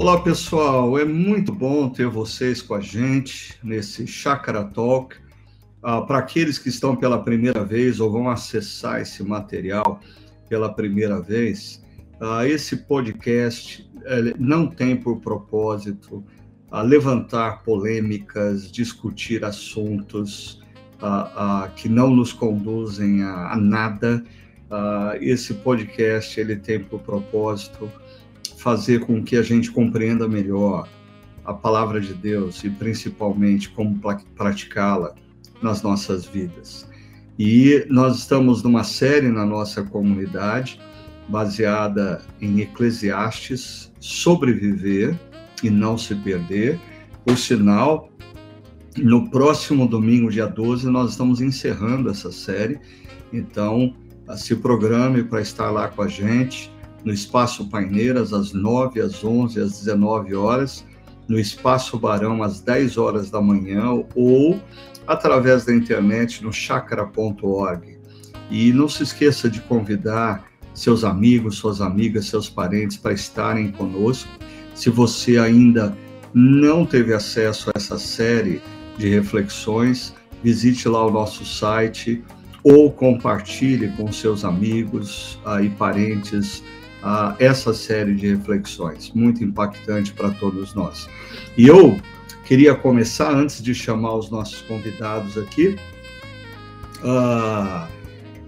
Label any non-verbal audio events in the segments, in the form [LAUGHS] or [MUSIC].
Olá, pessoal. É muito bom ter vocês com a gente nesse Chakra Talk. Ah, Para aqueles que estão pela primeira vez ou vão acessar esse material pela primeira vez, ah, esse podcast não tem por propósito ah, levantar polêmicas, discutir assuntos ah, ah, que não nos conduzem a, a nada. Ah, esse podcast ele tem por propósito fazer com que a gente compreenda melhor a palavra de Deus e principalmente como praticá-la nas nossas vidas. E nós estamos numa série na nossa comunidade baseada em Eclesiastes, sobreviver e não se perder. Por sinal, no próximo domingo, dia 12, nós estamos encerrando essa série. Então, se programe para estar lá com a gente no Espaço Paineiras, às 9, às 11, às 19 horas, no Espaço Barão, às 10 horas da manhã, ou através da internet no chakra.org. E não se esqueça de convidar seus amigos, suas amigas, seus parentes para estarem conosco. Se você ainda não teve acesso a essa série de reflexões, visite lá o nosso site ou compartilhe com seus amigos uh, e parentes uh, essa série de reflexões, muito impactante para todos nós. E eu queria começar, antes de chamar os nossos convidados aqui, uh,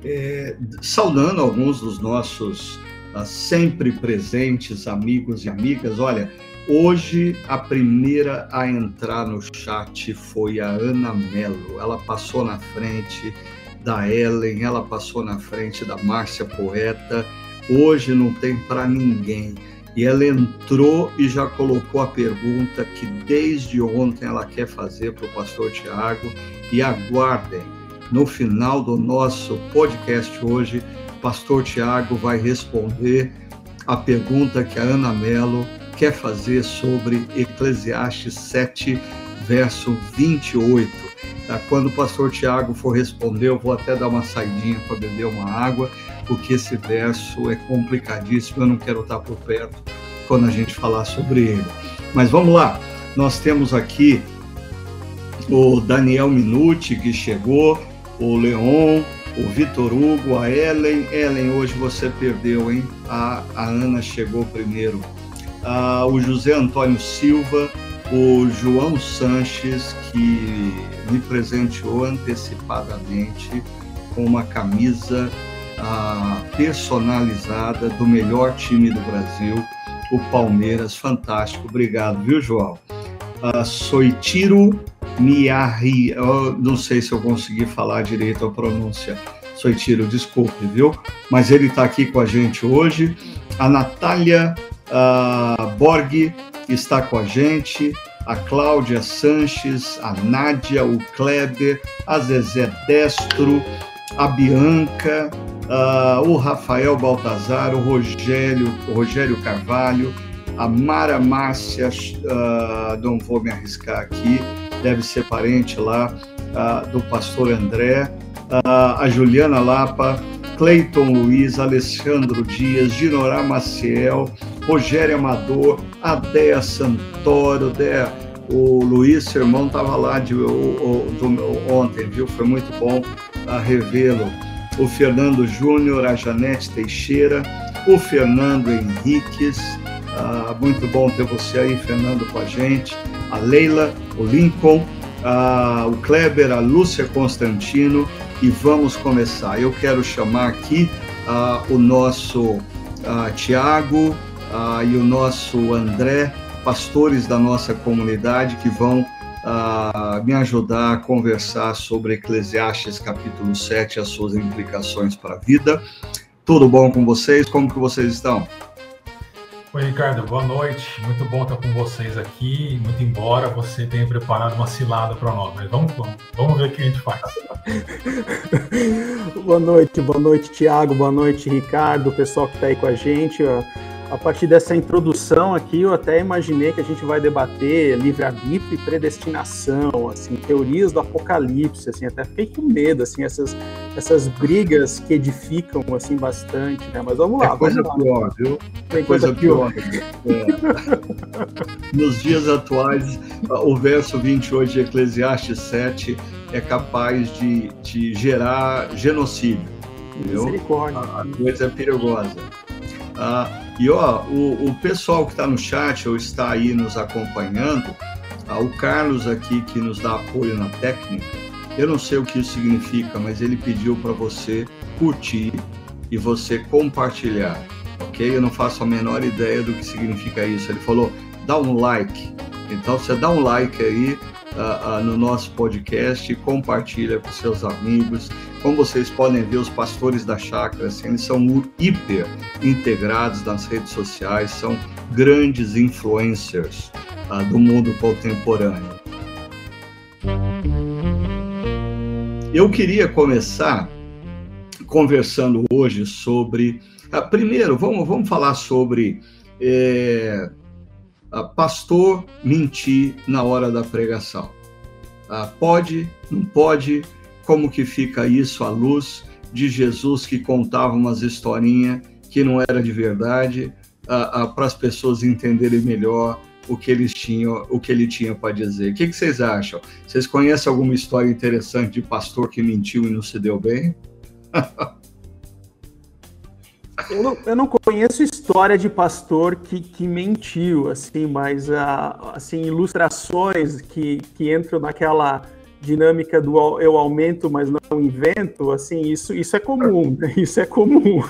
é, saudando alguns dos nossos uh, sempre presentes amigos e amigas. Olha, hoje a primeira a entrar no chat foi a Ana Mello. Ela passou na frente da Ellen, ela passou na frente da Márcia Poeta hoje não tem para ninguém. E ela entrou e já colocou a pergunta que desde ontem ela quer fazer para o pastor Tiago. E aguardem, no final do nosso podcast hoje, pastor Tiago vai responder a pergunta que a Ana Mello quer fazer sobre Eclesiastes 7, verso 28. Tá? Quando o pastor Tiago for responder, eu vou até dar uma saidinha para beber uma água porque esse verso é complicadíssimo, eu não quero estar por perto quando a gente falar sobre ele. Mas vamos lá, nós temos aqui o Daniel Minuti, que chegou, o Leon, o Vitor Hugo, a Ellen. Ellen, hoje você perdeu, hein? A, a Ana chegou primeiro. Ah, o José Antônio Silva, o João Sanches, que me presenteou antecipadamente com uma camisa personalizada do melhor time do Brasil, o Palmeiras. Fantástico. Obrigado, viu, João? Uh, Soitiro eu não sei se eu consegui falar direito a pronúncia. Soitiro, desculpe, viu? Mas ele está aqui com a gente hoje. A Natália uh, Borg está com a gente a Cláudia Sanches, a Nádia, o Kleber, a Zezé Destro, a Bianca, uh, o Rafael Baltazar, o Rogério, o Rogério Carvalho, a Mara Márcia, uh, não vou me arriscar aqui, deve ser parente lá uh, do pastor André, a Juliana Lapa, Cleiton Luiz, Alessandro Dias, Ginorá Maciel, Rogério Amador, Adéa Santoro, Dea, o Luiz, seu irmão, estava lá de, o, o, ontem, viu? Foi muito bom a revê-lo o Fernando Júnior, a Janete Teixeira, o Fernando Henriques, ah, muito bom ter você aí, Fernando, com a gente, a Leila, o Lincoln, ah, o Kleber, a Lúcia Constantino, e vamos começar. Eu quero chamar aqui ah, o nosso ah, Tiago ah, e o nosso André, pastores da nossa comunidade, que vão uh, me ajudar a conversar sobre Eclesiastes capítulo 7 e as suas implicações para a vida. Tudo bom com vocês? Como que vocês estão? Oi, Ricardo, boa noite. Muito bom estar com vocês aqui. Muito embora você tenha preparado uma cilada para nós, mas vamos, vamos, vamos ver o que a gente faz. [LAUGHS] boa noite, boa noite, Tiago, boa noite, Ricardo, o pessoal que está aí com a gente a partir dessa introdução aqui, eu até imaginei que a gente vai debater livre-arbítrio e predestinação, assim, teorias do apocalipse, assim, até fiquei com medo, assim, essas, essas brigas que edificam assim bastante, né? Mas vamos lá. É coisa vamos pior, viu? Tem coisa, coisa pior. pior. É. [LAUGHS] Nos dias atuais, o verso 28 de Eclesiastes 7 é capaz de, de gerar genocídio. Misericórdia. A, a coisa é perigosa. Ah, e ó, o, o pessoal que está no chat ou está aí nos acompanhando, ah, o Carlos aqui que nos dá apoio na técnica, eu não sei o que isso significa, mas ele pediu para você curtir e você compartilhar, ok? Eu não faço a menor ideia do que significa isso. Ele falou, dá um like. Então você dá um like aí uh, uh, no nosso podcast compartilha com seus amigos. Como vocês podem ver, os pastores da chácara, assim, eles são hiper integrados nas redes sociais, são grandes influencers uh, do mundo contemporâneo. Eu queria começar conversando hoje sobre. Uh, primeiro, vamos, vamos falar sobre é, pastor mentir na hora da pregação. Uh, pode, não pode? Como que fica isso à luz de Jesus que contava umas historinhas que não era de verdade, uh, para as pessoas entenderem melhor o que eles tinham, o que ele tinha para dizer. O que, que, vocês acham? Vocês conhecem alguma história interessante de pastor que mentiu e não se deu bem? eu, não, eu não conheço história de pastor que, que mentiu, assim, mas uh, assim ilustrações que, que entram naquela dinâmica do eu aumento, mas não invento, assim, isso, isso é comum, né? [LAUGHS] isso é comum.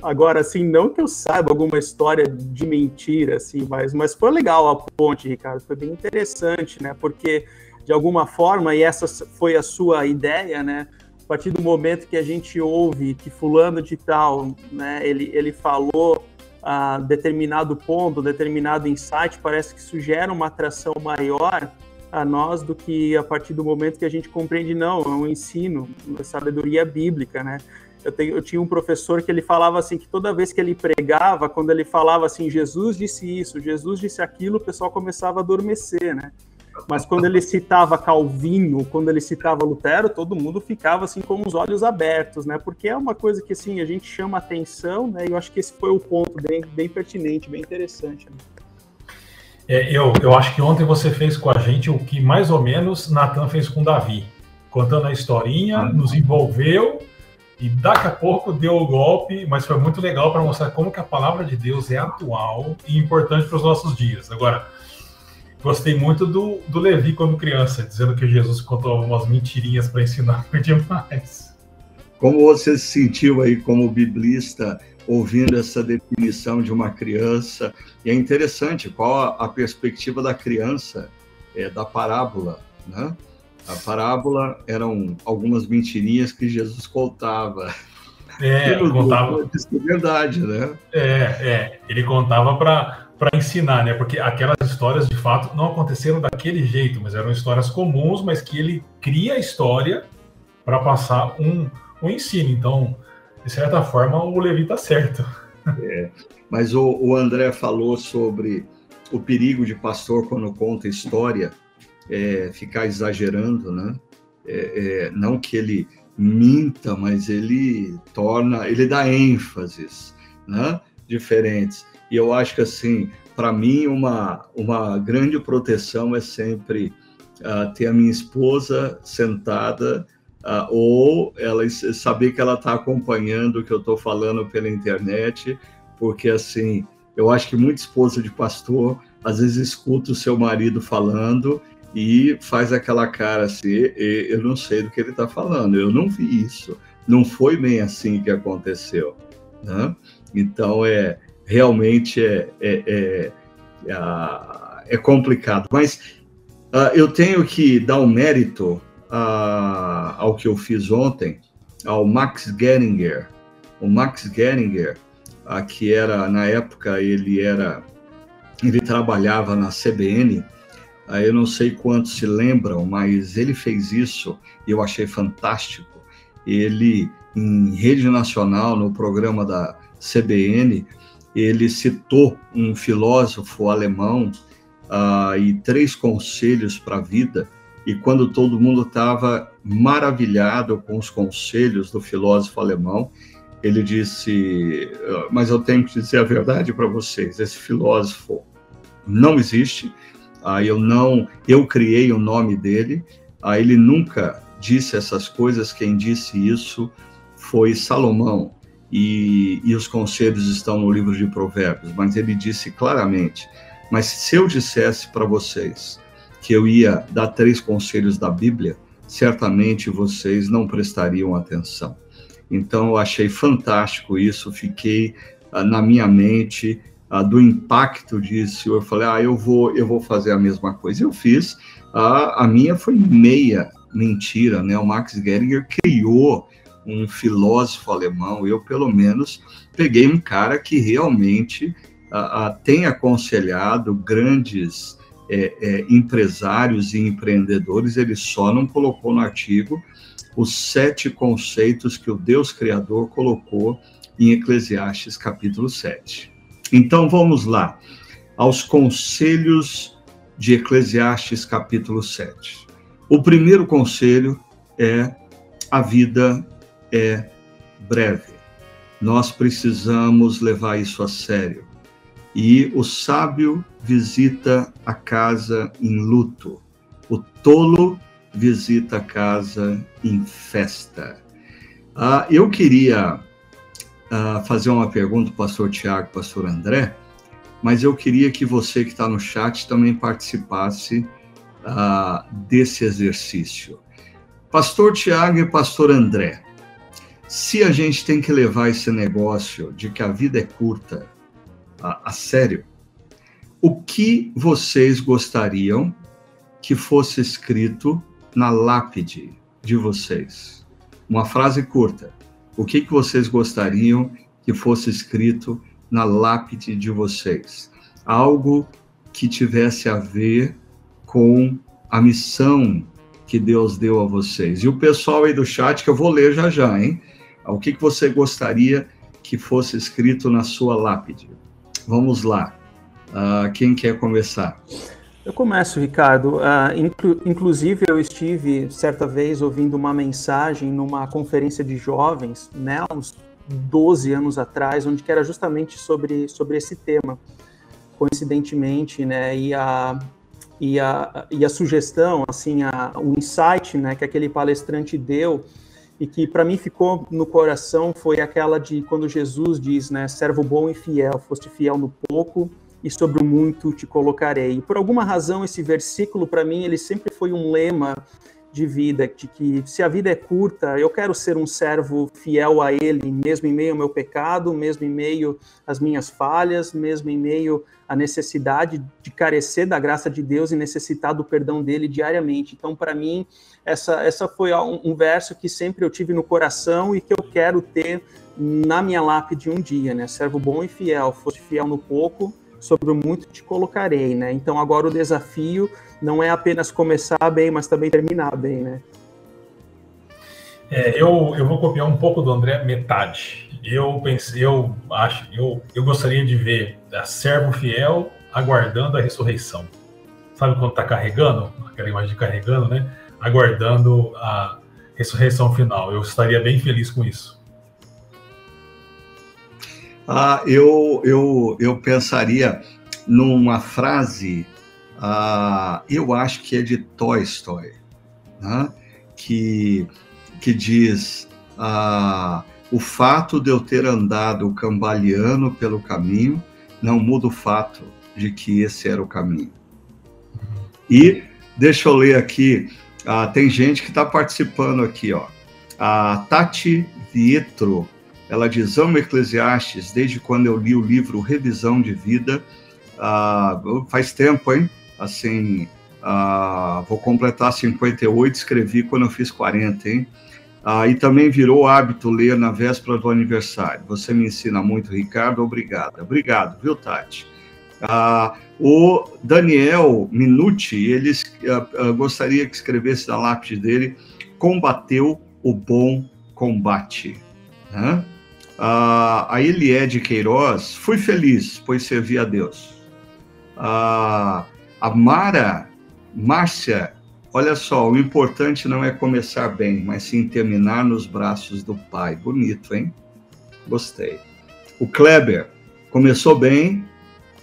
Agora, assim, não que eu saiba alguma história de mentira, assim, mas, mas foi legal a ponte, Ricardo, foi bem interessante, né? Porque, de alguma forma, e essa foi a sua ideia, né? A partir do momento que a gente ouve que fulano de tal, né, ele, ele falou a determinado ponto, determinado insight, parece que isso gera uma atração maior a nós do que a partir do momento que a gente compreende, não, é um ensino, uma sabedoria bíblica, né? Eu, tenho, eu tinha um professor que ele falava assim, que toda vez que ele pregava, quando ele falava assim, Jesus disse isso, Jesus disse aquilo, o pessoal começava a adormecer, né? Mas quando ele citava Calvino, quando ele citava Lutero, todo mundo ficava assim com os olhos abertos, né? Porque é uma coisa que assim a gente chama atenção, né? E eu acho que esse foi o ponto bem, bem pertinente, bem interessante. Né? É, eu, eu acho que ontem você fez com a gente o que mais ou menos Natan fez com Davi, contando a historinha, ah, nos envolveu e daqui a pouco deu o golpe, mas foi muito legal para mostrar como que a palavra de Deus é atual e importante para os nossos dias. Agora, gostei muito do, do Levi quando criança, dizendo que Jesus contou umas mentirinhas para ensinar, foi [LAUGHS] demais. Como você se sentiu aí como biblista ouvindo essa definição de uma criança. E é interessante qual a, perspectiva da criança é, da parábola, né? A parábola eram algumas mentirinhas que Jesus contava. É, [LAUGHS] contava. Isso é verdade, né? É, é. Ele contava para para ensinar, né? Porque aquelas histórias de fato não aconteceram daquele jeito, mas eram histórias comuns, mas que ele cria a história para passar um, um ensino. Então, de certa forma, o Levi está certo. É, mas o, o, André falou sobre o perigo de pastor quando conta história, é, ficar exagerando, né? É, é não que ele minta, mas ele torna, ele dá ênfases, né? Diferentes. E eu acho que assim, para mim uma uma grande proteção é sempre uh, ter a minha esposa sentada uh, ou ela saber que ela está acompanhando o que eu estou falando pela internet, porque assim, eu acho que muita esposa de pastor às vezes escuta o seu marido falando e faz aquela cara assim, eu não sei do que ele está falando, eu não vi isso, não foi bem assim que aconteceu, né? Então é realmente é, é, é, é, é complicado, mas uh, eu tenho que dar um mérito a, ao que eu fiz ontem, ao Max Geringer. O Max Geringer, a, que era, na época, ele era, ele trabalhava na CBN, eu não sei quantos se lembram, mas ele fez isso e eu achei fantástico. Ele, em rede nacional, no programa da CBN, ele citou um filósofo alemão uh, e três conselhos para a vida e quando todo mundo estava maravilhado com os conselhos do filósofo alemão, ele disse: ah, Mas eu tenho que dizer a verdade para vocês, esse filósofo não existe, ah, eu não, eu criei o nome dele, ah, ele nunca disse essas coisas, quem disse isso foi Salomão, e, e os conselhos estão no livro de Provérbios, mas ele disse claramente: Mas se eu dissesse para vocês que eu ia dar três conselhos da Bíblia, certamente vocês não prestariam atenção. Então, eu achei fantástico isso, fiquei uh, na minha mente uh, do impacto disso. Eu falei, ah, eu vou, eu vou fazer a mesma coisa. Eu fiz. Uh, a minha foi meia mentira, né? O Max Geringer criou um filósofo alemão. Eu, pelo menos, peguei um cara que realmente tem aconselhado grandes é, é, empresários e empreendedores. Ele só não colocou no artigo os sete conceitos que o Deus Criador colocou em Eclesiastes capítulo 7. Então vamos lá, aos conselhos de Eclesiastes capítulo 7. O primeiro conselho é a vida é breve. Nós precisamos levar isso a sério. E o sábio visita a casa em luto. O tolo visita a casa em festa. Ah, eu queria ah, fazer uma pergunta pastor Tiago, pastor André, mas eu queria que você que está no chat também participasse ah, desse exercício. Pastor Tiago e pastor André, se a gente tem que levar esse negócio de que a vida é curta a, a sério, o que vocês gostariam que fosse escrito na lápide de vocês? Uma frase curta. O que, que vocês gostariam que fosse escrito na lápide de vocês? Algo que tivesse a ver com a missão que Deus deu a vocês. E o pessoal aí do chat, que eu vou ler já já, hein? O que, que você gostaria que fosse escrito na sua lápide? Vamos lá. Uh, quem quer começar? Eu começo, Ricardo. Uh, inclu inclusive, eu estive certa vez ouvindo uma mensagem numa conferência de jovens, né, uns 12 anos atrás, onde era justamente sobre, sobre esse tema. Coincidentemente, né, e a, e a, e a sugestão, assim, a, o insight, né, que aquele palestrante deu e que para mim ficou no coração foi aquela de quando Jesus diz, né, servo bom e fiel, foste fiel no pouco, e sobre o muito te colocarei. E por alguma razão esse versículo para mim ele sempre foi um lema de vida, de que se a vida é curta, eu quero ser um servo fiel a Ele, mesmo em meio ao meu pecado, mesmo em meio às minhas falhas, mesmo em meio à necessidade de carecer da graça de Deus e necessitar do perdão dele diariamente. Então, para mim, essa, essa foi um, um verso que sempre eu tive no coração e que eu quero ter na minha lápide um dia, né? Servo bom e fiel, fosse fiel no pouco, sobre o muito te colocarei, né? Então agora o desafio não é apenas começar bem, mas também terminar bem, né? É, eu, eu vou copiar um pouco do André, metade. Eu pensei, eu acho, eu, eu gostaria de ver a servo fiel aguardando a ressurreição. Sabe quando está carregando? Aquela imagem de carregando, né? Aguardando a ressurreição final. Eu estaria bem feliz com isso. Ah, eu, eu, eu pensaria numa frase, ah, eu acho que é de Tolstói, né? que, que diz: ah, o fato de eu ter andado cambaleando pelo caminho não muda o fato de que esse era o caminho. E deixa eu ler aqui, ah, tem gente que está participando aqui, ó. A Tati Vietro ela diz: Amo Eclesiastes desde quando eu li o livro Revisão de Vida. Ah, faz tempo, hein? Assim, ah, vou completar 58, escrevi quando eu fiz 40, hein? Ah, e também virou hábito ler na véspera do aniversário. Você me ensina muito, Ricardo. Obrigado. Obrigado, viu, Tati? Ah, o Daniel Minuti, ele ah, ah, gostaria que escrevesse na lápide dele: combateu o bom combate. Né? a Eliede Queiroz, fui feliz, pois servi a Deus. a Mara Márcia olha só, o importante não é começar bem, mas sim terminar nos braços do Pai. Bonito, hein? Gostei. O Kleber começou bem,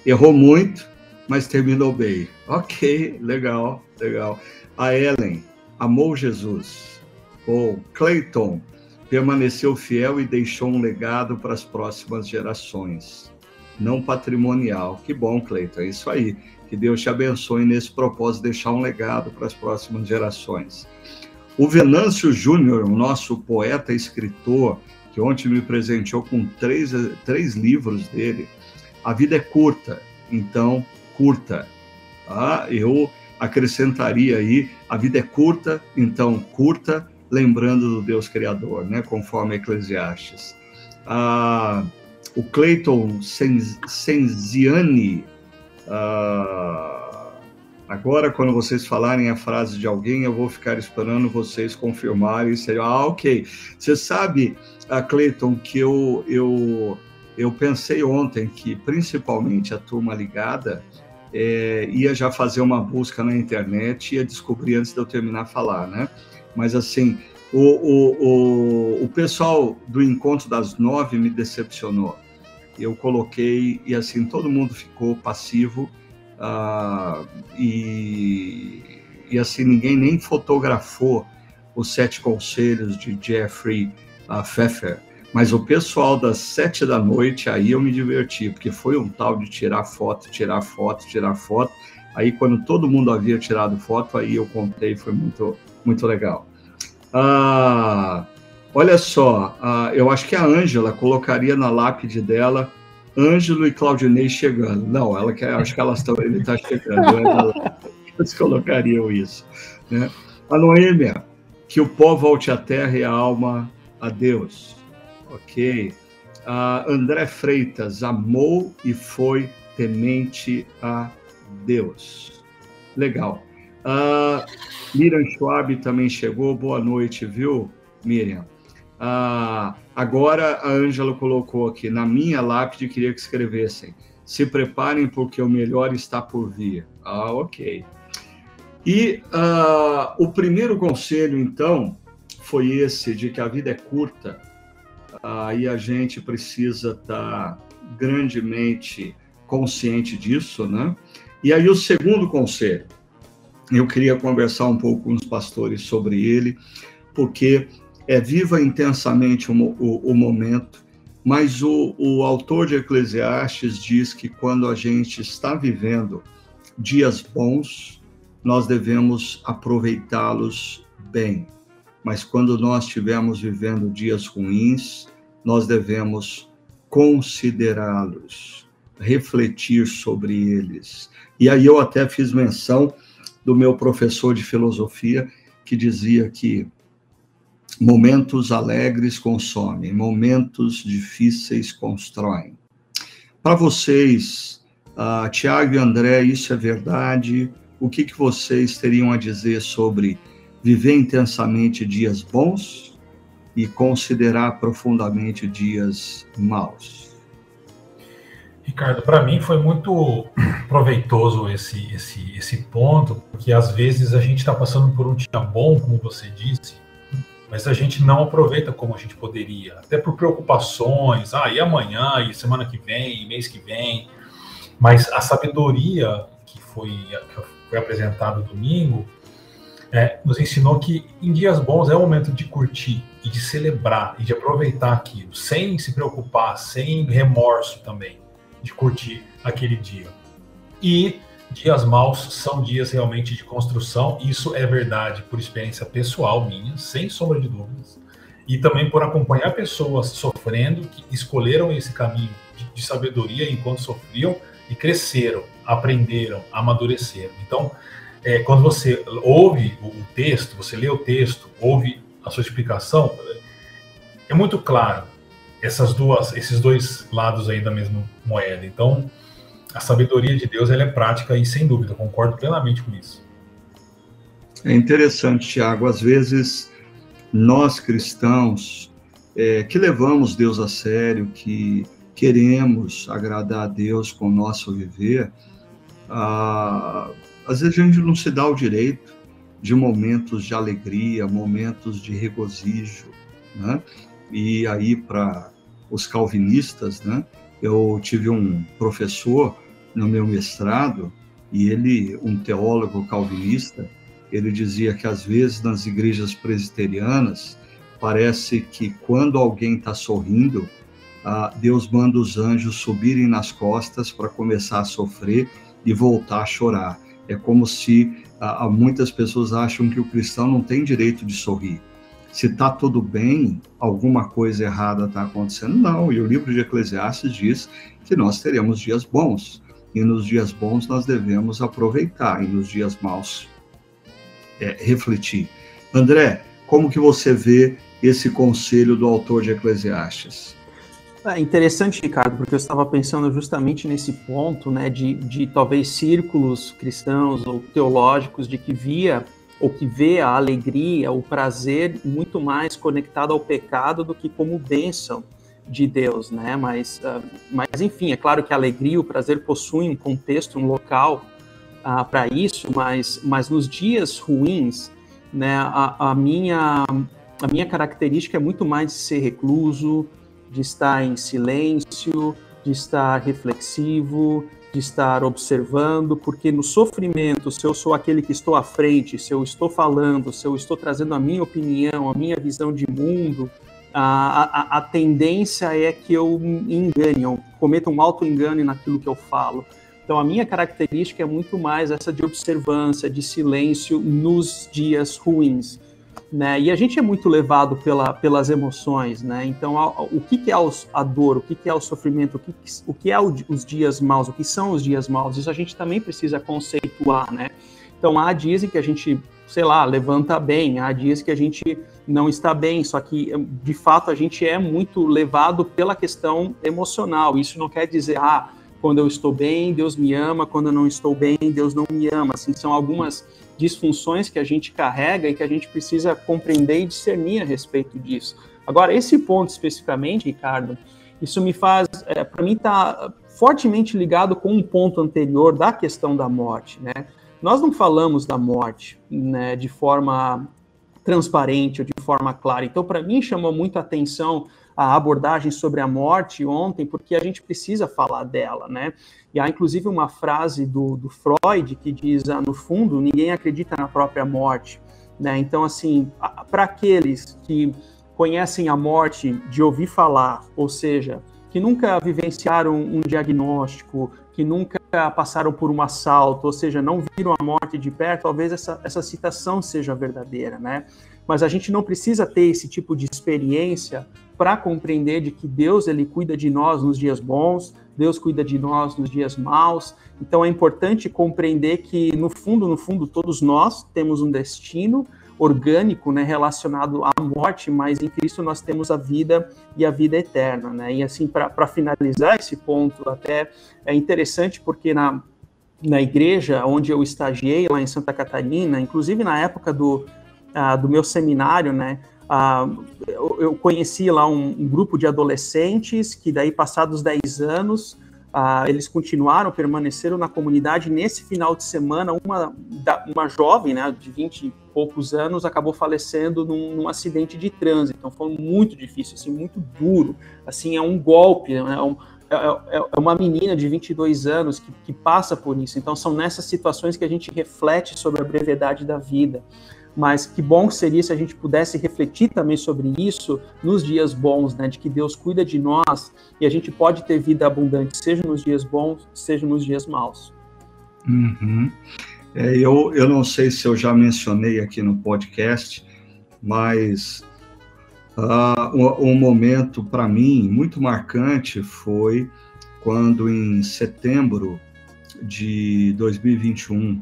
errou muito, mas terminou bem. Ok, legal, legal. A Ellen amou Jesus. O Clayton permaneceu fiel e deixou um legado para as próximas gerações, não patrimonial. Que bom, Clayton, é isso aí. Que Deus te abençoe nesse propósito, deixar um legado para as próximas gerações. O Venâncio Júnior, o nosso poeta e escritor, que ontem me presenteou com três, três livros dele. A vida é curta, então curta. Ah, eu acrescentaria aí, a vida é curta, então curta, lembrando do Deus Criador, né, conforme Eclesiastes. Ah, o Clayton Senziani, ah, agora quando vocês falarem a frase de alguém, eu vou ficar esperando vocês confirmarem. Ah, ok. Você sabe a Cleiton, que eu, eu, eu pensei ontem que principalmente a turma ligada é, ia já fazer uma busca na internet e ia descobrir antes de eu terminar a falar, né? Mas assim, o, o, o, o pessoal do encontro das nove me decepcionou. Eu coloquei e assim todo mundo ficou passivo uh, e, e assim ninguém nem fotografou os sete conselhos de Jeffrey a Pfeffer. Mas o pessoal das sete da noite, aí eu me diverti, porque foi um tal de tirar foto, tirar foto, tirar foto. Aí, quando todo mundo havia tirado foto, aí eu contei, foi muito, muito legal. Ah, olha só, ah, eu acho que a Ângela colocaria na lápide dela Ângelo e Claudinei chegando. Não, ela quer, acho que elas estão, ele está chegando. Né? Eles colocariam isso. Né? A Noêmia, que o pó volte à terra e a alma a Deus. Ok. Uh, André Freitas amou e foi temente a Deus. Legal. Uh, Miriam Schwab também chegou. Boa noite, viu, Miriam? Uh, agora a Ângela colocou aqui, na minha lápide queria que escrevessem. Se preparem porque o melhor está por vir. Ah, ok. E uh, o primeiro conselho, então, foi esse de que a vida é curta, aí a gente precisa estar grandemente consciente disso, né? E aí o segundo conselho, eu queria conversar um pouco com os pastores sobre ele, porque é viva intensamente o, o, o momento, mas o, o autor de Eclesiastes diz que quando a gente está vivendo dias bons, nós devemos aproveitá-los bem mas quando nós estivermos vivendo dias ruins, nós devemos considerá-los, refletir sobre eles. E aí eu até fiz menção do meu professor de filosofia que dizia que momentos alegres consomem, momentos difíceis constroem. Para vocês, uh, Tiago e André, isso é verdade? O que, que vocês teriam a dizer sobre viver intensamente dias bons e considerar profundamente dias maus. Ricardo, para mim foi muito [CLEARS THROAT] proveitoso esse, esse, esse ponto, porque às vezes a gente está passando por um dia bom, como você disse, mas a gente não aproveita como a gente poderia, até por preocupações, ah, e amanhã, e semana que vem, e mês que vem, mas a sabedoria que foi, que foi apresentada domingo é, nos ensinou que em dias bons é o momento de curtir e de celebrar e de aproveitar aquilo, sem se preocupar, sem remorso também, de curtir aquele dia. E dias maus são dias realmente de construção, isso é verdade por experiência pessoal minha, sem sombra de dúvidas, e também por acompanhar pessoas sofrendo que escolheram esse caminho de, de sabedoria enquanto sofriam e cresceram, aprenderam, amadureceram. Então, é, quando você ouve o texto, você lê o texto, ouve a sua explicação, é muito claro essas duas, esses dois lados aí da mesma moeda. Então, a sabedoria de Deus ela é prática e sem dúvida, concordo plenamente com isso. É interessante, Tiago. Às vezes nós cristãos é, que levamos Deus a sério, que queremos agradar a Deus com o nosso viver, ah, às vezes a gente não se dá o direito de momentos de alegria, momentos de regozijo, né? E aí para os calvinistas, né? Eu tive um professor no meu mestrado e ele, um teólogo calvinista, ele dizia que às vezes nas igrejas presbiterianas parece que quando alguém está sorrindo, Deus manda os anjos subirem nas costas para começar a sofrer e voltar a chorar. É como se muitas pessoas acham que o cristão não tem direito de sorrir. Se está tudo bem, alguma coisa errada está acontecendo. Não, e o livro de Eclesiastes diz que nós teremos dias bons. E nos dias bons nós devemos aproveitar, e nos dias maus é, refletir. André, como que você vê esse conselho do autor de Eclesiastes? É interessante, Ricardo, porque eu estava pensando justamente nesse ponto, né, de, de talvez círculos cristãos ou teológicos de que via ou que vê a alegria, o prazer muito mais conectado ao pecado do que como bênção de Deus, né? Mas, uh, mas enfim, é claro que a alegria o prazer possuem um contexto, um local uh, para isso, mas, mas nos dias ruins, né, a, a, minha, a minha característica é muito mais de ser recluso, de estar em silêncio, de estar reflexivo, de estar observando, porque no sofrimento, se eu sou aquele que estou à frente, se eu estou falando, se eu estou trazendo a minha opinião, a minha visão de mundo, a, a, a tendência é que eu engane, eu cometa um auto-engano naquilo que eu falo. Então, a minha característica é muito mais essa de observância, de silêncio nos dias ruins né? E a gente é muito levado pela, pelas emoções, né? Então, a, o que, que é a dor, o que, que é o sofrimento, o que, o que é o, os dias maus, o que são os dias maus, isso a gente também precisa conceituar, né? Então, há dias em que a gente, sei lá, levanta bem, há dias que a gente não está bem, só que, de fato, a gente é muito levado pela questão emocional. Isso não quer dizer, ah, quando eu estou bem, Deus me ama, quando eu não estou bem, Deus não me ama. Assim, são algumas disfunções que a gente carrega e que a gente precisa compreender e discernir a respeito disso. Agora, esse ponto especificamente, Ricardo, isso me faz, é, para mim, está fortemente ligado com um ponto anterior da questão da morte, né? Nós não falamos da morte né, de forma transparente ou de forma clara. Então, para mim, chamou muito a atenção a abordagem sobre a morte ontem, porque a gente precisa falar dela, né? E há inclusive uma frase do, do Freud que diz: ah, no fundo, ninguém acredita na própria morte, né? Então, assim, para aqueles que conhecem a morte de ouvir falar, ou seja, que nunca vivenciaram um diagnóstico, que nunca passaram por um assalto, ou seja, não viram a morte de perto, talvez essa, essa citação seja verdadeira, né? Mas a gente não precisa ter esse tipo de experiência para compreender de que Deus ele cuida de nós nos dias bons, Deus cuida de nós nos dias maus. Então é importante compreender que no fundo, no fundo, todos nós temos um destino orgânico, né, relacionado à morte, mas em Cristo nós temos a vida e a vida eterna, né? E assim para finalizar esse ponto, até é interessante porque na na igreja onde eu estagiei lá em Santa Catarina, inclusive na época do, uh, do meu seminário, né, Uh, eu, conheci lá um, um, grupo de adolescentes que daí, passados 10 anos, uh, eles continuaram, permaneceram na comunidade. Nesse final de semana, uma, uma jovem, né, de 20 e poucos anos, acabou falecendo num, num acidente de trânsito. Então, foi muito difícil, assim, muito duro. Assim, é um golpe, né, é, um, é, é, é uma menina de 22 anos que, que passa por isso. Então, são nessas situações que a gente reflete sobre a brevidade da vida mas que bom seria se a gente pudesse refletir também sobre isso nos dias bons, né, de que Deus cuida de nós e a gente pode ter vida abundante, seja nos dias bons, seja nos dias maus. Uhum. É, eu, eu não sei se eu já mencionei aqui no podcast, mas uh, um, um momento para mim muito marcante foi quando em setembro de 2021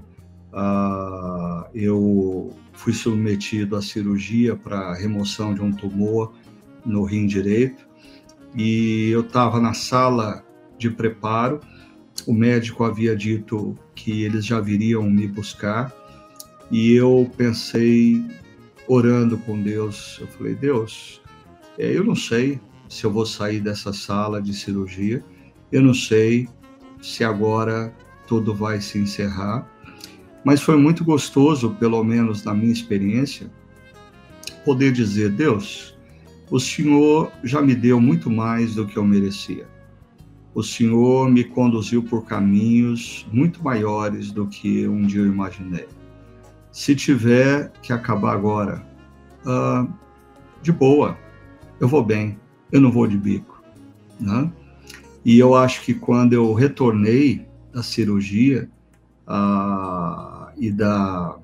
uh, eu fui submetido à cirurgia para remoção de um tumor no rim direito. E eu estava na sala de preparo. O médico havia dito que eles já viriam me buscar. E eu pensei, orando com Deus, eu falei: Deus, é, eu não sei se eu vou sair dessa sala de cirurgia, eu não sei se agora tudo vai se encerrar, mas foi muito gostoso, pelo menos na minha experiência, poder dizer: Deus, o Senhor já me deu muito mais do que eu merecia. O Senhor me conduziu por caminhos muito maiores do que um dia eu imaginei. Se tiver que acabar agora, uh, de boa, eu vou bem, eu não vou de bico. Né? E eu acho que quando eu retornei da cirurgia uh, e da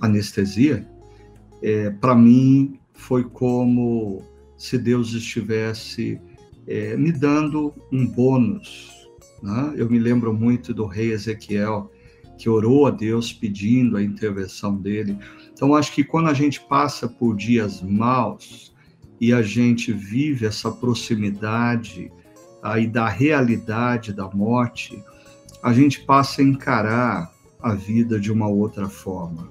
anestesia, é, para mim foi como se Deus estivesse é, me dando um bônus. Né? Eu me lembro muito do rei Ezequiel, que orou a Deus pedindo a intervenção dele. Então, acho que quando a gente passa por dias maus e a gente vive essa proximidade aí da realidade da morte, a gente passa a encarar a vida de uma outra forma.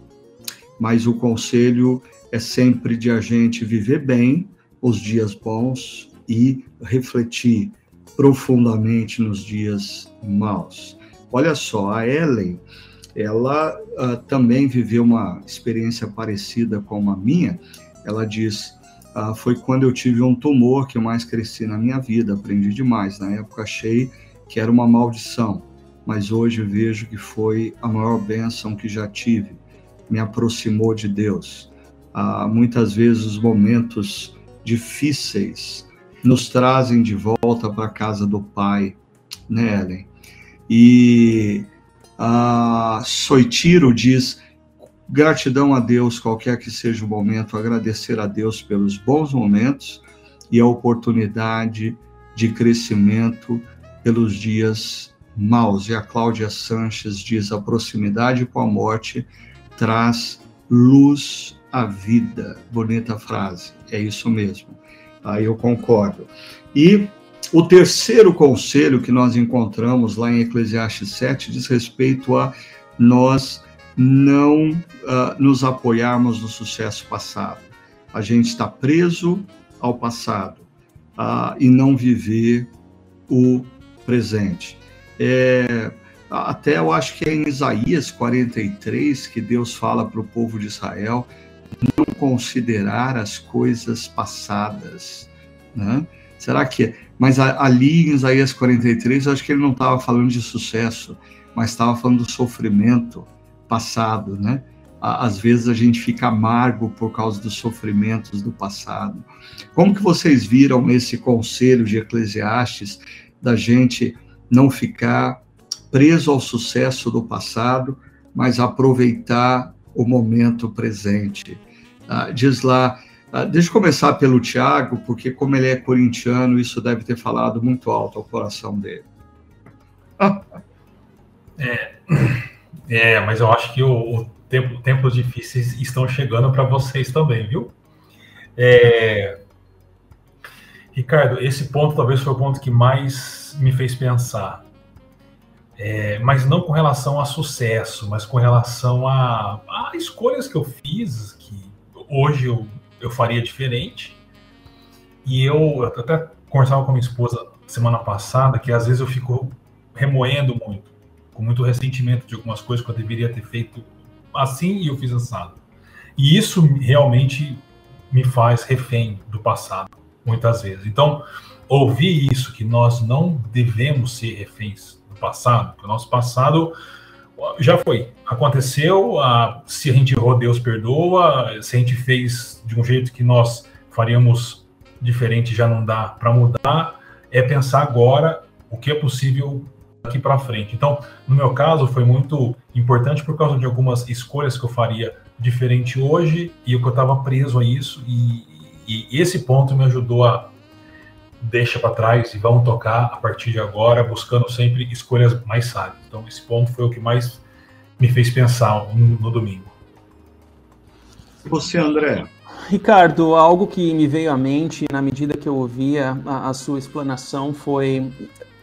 Mas o conselho é sempre de a gente viver bem os dias bons e refletir profundamente nos dias maus. Olha só, a Ellen, ela uh, também viveu uma experiência parecida com a minha. Ela diz: uh, foi quando eu tive um tumor que eu mais cresci na minha vida, aprendi demais. Na época achei que era uma maldição, mas hoje vejo que foi a maior bênção que já tive. Me aproximou de Deus. Uh, muitas vezes os momentos difíceis nos trazem de volta para a casa do Pai, né, Ellen? E a Soitiro diz: gratidão a Deus, qualquer que seja o momento, agradecer a Deus pelos bons momentos e a oportunidade de crescimento pelos dias maus. E a Cláudia Sanches diz: a proximidade com a morte traz luz à vida. Bonita frase, é isso mesmo. Aí eu concordo. E o terceiro conselho que nós encontramos lá em Eclesiastes 7 diz respeito a nós não uh, nos apoiarmos no sucesso passado. A gente está preso ao passado uh, e não viver o presente. É, até eu acho que é em Isaías 43 que Deus fala para o povo de Israel não considerar as coisas passadas, né? Será que é? Mas ali em Isaías 43, eu acho que ele não estava falando de sucesso, mas estava falando do sofrimento passado, né? Às vezes a gente fica amargo por causa dos sofrimentos do passado. Como que vocês viram esse conselho de Eclesiastes da gente não ficar preso ao sucesso do passado, mas aproveitar o momento presente. Ah, diz lá, ah, deixa eu começar pelo Tiago, porque como ele é corintiano, isso deve ter falado muito alto ao coração dele. [LAUGHS] É, é mas eu acho que o, o tempo, tempos difíceis estão chegando para vocês também, viu? É, Ricardo, esse ponto talvez foi o ponto que mais me fez pensar é, mas não com relação a sucesso, mas com relação a, a, escolhas que eu fiz, que hoje eu, eu faria diferente. E eu, eu até conversava com minha esposa semana passada que às vezes eu fico remoendo muito, com muito ressentimento de algumas coisas que eu deveria ter feito assim e eu fiz assado. E isso realmente me faz refém do passado, muitas vezes. Então, ouvir isso, que nós não devemos ser reféns passado. O nosso passado já foi, aconteceu. A, se a gente errou, Deus perdoa. Se a gente fez de um jeito que nós faríamos diferente, já não dá para mudar. É pensar agora o que é possível daqui para frente. Então, no meu caso, foi muito importante por causa de algumas escolhas que eu faria diferente hoje e eu estava preso a isso. E, e esse ponto me ajudou a deixa para trás e vamos tocar a partir de agora, buscando sempre escolhas mais sábias. Então, esse ponto foi o que mais me fez pensar no, no domingo. E você, André? Ricardo, algo que me veio à mente na medida que eu ouvia a, a sua explanação foi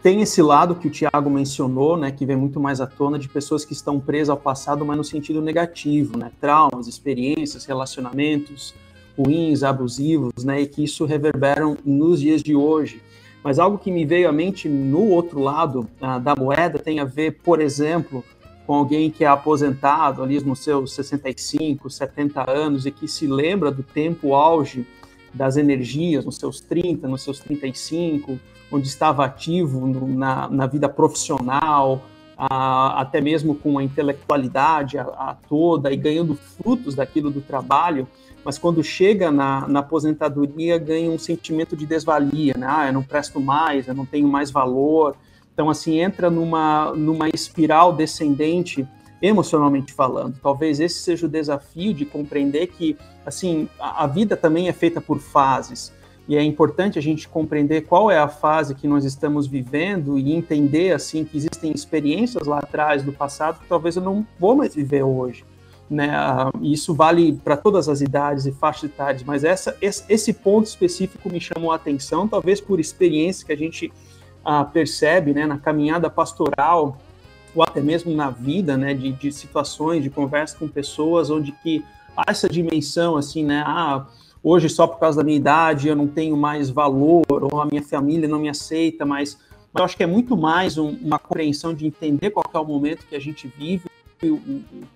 tem esse lado que o Tiago mencionou, né, que vem muito mais à tona de pessoas que estão presas ao passado, mas no sentido negativo, né, traumas, experiências, relacionamentos, ruins, abusivos, né, e que isso reverberam nos dias de hoje. Mas algo que me veio à mente no outro lado uh, da moeda tem a ver, por exemplo, com alguém que é aposentado ali nos seus 65, 70 anos e que se lembra do tempo auge das energias, nos seus 30, nos seus 35, onde estava ativo no, na, na vida profissional, a, até mesmo com a intelectualidade a, a, toda e ganhando frutos daquilo do trabalho, mas quando chega na, na, aposentadoria ganha um sentimento de desvalia, né? Ah, eu não presto mais, eu não tenho mais valor. Então, assim, entra numa, numa espiral descendente emocionalmente falando. Talvez esse seja o desafio de compreender que, assim, a, a vida também é feita por fases e é importante a gente compreender qual é a fase que nós estamos vivendo e entender assim que existem experiências lá atrás do passado que talvez eu não vou mais viver hoje. Né? Isso vale para todas as idades e faixas etárias, mas essa, esse ponto específico me chamou a atenção, talvez por experiência que a gente ah, percebe né, na caminhada pastoral ou até mesmo na vida, né, de, de situações, de conversa com pessoas onde que há essa dimensão assim, né, ah, hoje só por causa da minha idade eu não tenho mais valor, ou a minha família não me aceita, mas, eu acho que é muito mais um, uma compreensão de entender qual é o momento que a gente vive,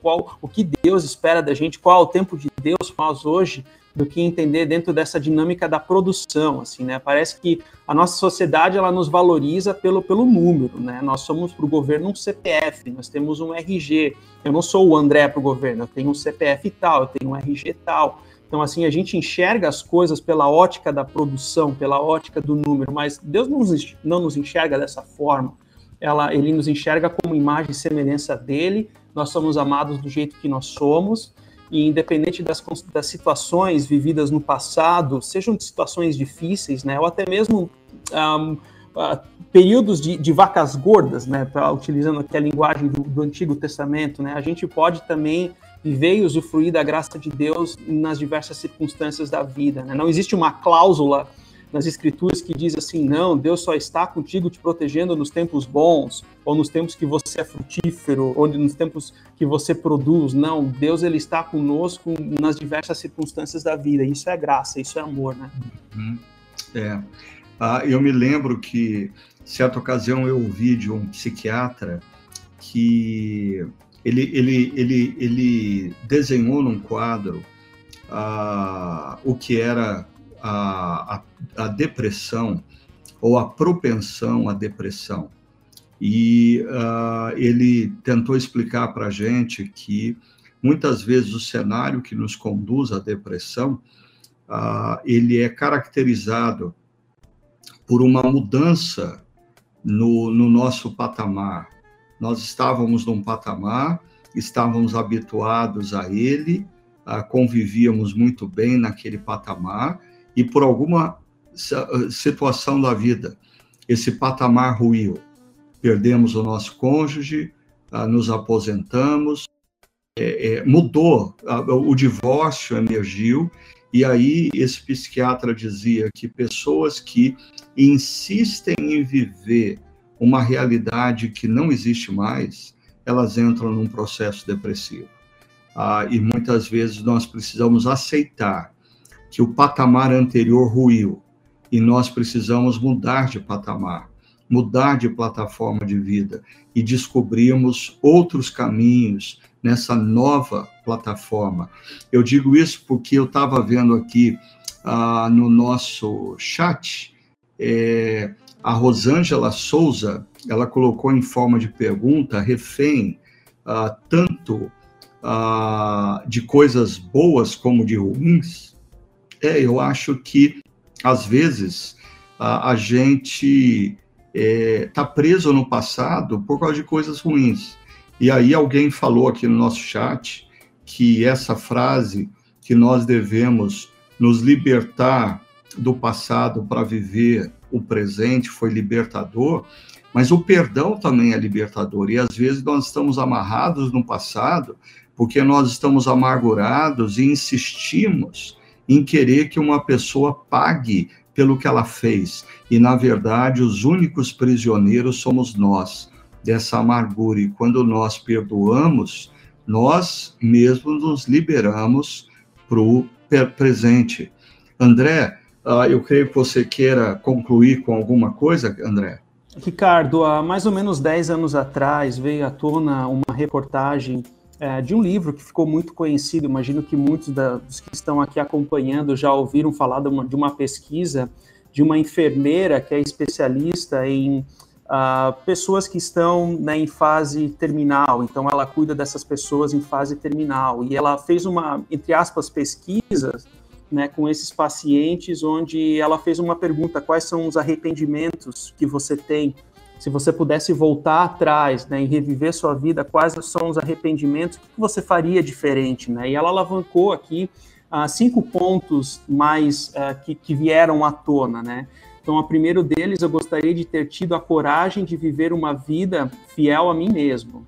qual, o que Deus espera da gente, qual é o tempo de Deus para nós hoje, do que entender dentro dessa dinâmica da produção, assim, né? Parece que a nossa sociedade ela nos valoriza pelo, pelo número, né? Nós somos para o governo um CPF, nós temos um RG. Eu não sou o André para o governo, eu tenho um CPF tal, eu tenho um RG tal. Então, assim, a gente enxerga as coisas pela ótica da produção, pela ótica do número, mas Deus não nos, não nos enxerga dessa forma. Ela, ele nos enxerga como imagem e semelhança dele, nós somos amados do jeito que nós somos, e independente das, das situações vividas no passado, sejam situações difíceis, né, ou até mesmo um, uh, períodos de, de, vacas gordas, né, pra, utilizando aqui a linguagem do, do Antigo Testamento, né, a gente pode também viver e usufruir da graça de Deus nas diversas circunstâncias da vida. Né? Não existe uma cláusula nas escrituras que diz assim, não, Deus só está contigo te protegendo nos tempos bons, ou nos tempos que você é frutífero, ou nos tempos que você produz. Não, Deus ele está conosco nas diversas circunstâncias da vida. Isso é graça, isso é amor, né? Uhum. É. Ah, eu me lembro que certa ocasião eu ouvi de um psiquiatra que ele, ele, ele, ele desenhou num quadro uh, o que era a, a, a, depressão ou a propensão à depressão. E uh, ele tentou explicar para a gente que muitas vezes o cenário que nos conduz à depressão uh, ele é caracterizado por uma mudança no, no nosso patamar, nós estávamos num patamar, estávamos habituados a ele, convivíamos muito bem naquele patamar, e por alguma situação da vida, esse patamar ruiu. Perdemos o nosso cônjuge, nos aposentamos, é, é, mudou, o divórcio emergiu, e aí esse psiquiatra dizia que pessoas que insistem em viver uma realidade que não existe mais, elas entram num processo depressivo. Ah, e muitas vezes nós precisamos aceitar que o patamar anterior ruiu e nós precisamos mudar de patamar, mudar de plataforma de vida e descobrirmos outros caminhos nessa nova plataforma. Eu digo isso porque eu estava vendo aqui ah, no nosso chat é, a Rosângela Souza, ela colocou em forma de pergunta, refém, uh, tanto uh, de coisas boas como de ruins. É, eu acho que, às vezes, uh, a gente está é, preso no passado por causa de coisas ruins. E aí alguém falou aqui no nosso chat que essa frase que nós devemos nos libertar do passado para viver o presente foi libertador, mas o perdão também é libertador. E às vezes nós estamos amarrados no passado porque nós estamos amargurados e insistimos em querer que uma pessoa pague pelo que ela fez. E na verdade, os únicos prisioneiros somos nós dessa amargura. E quando nós perdoamos, nós mesmos nos liberamos para o presente. André, Uh, eu creio que você queira concluir com alguma coisa, André. Ricardo, há mais ou menos 10 anos atrás veio à tona uma reportagem é, de um livro que ficou muito conhecido. Imagino que muitos da, dos que estão aqui acompanhando já ouviram falar de uma, de uma pesquisa de uma enfermeira que é especialista em uh, pessoas que estão né, em fase terminal. Então, ela cuida dessas pessoas em fase terminal. E ela fez uma, entre aspas, pesquisa né, com esses pacientes, onde ela fez uma pergunta: quais são os arrependimentos que você tem? Se você pudesse voltar atrás né, e reviver sua vida, quais são os arrependimentos? O que você faria diferente? Né? E ela alavancou aqui uh, cinco pontos mais uh, que, que, vieram à tona. Né? Então, o primeiro deles, eu gostaria de ter tido a coragem de viver uma vida fiel a mim mesmo.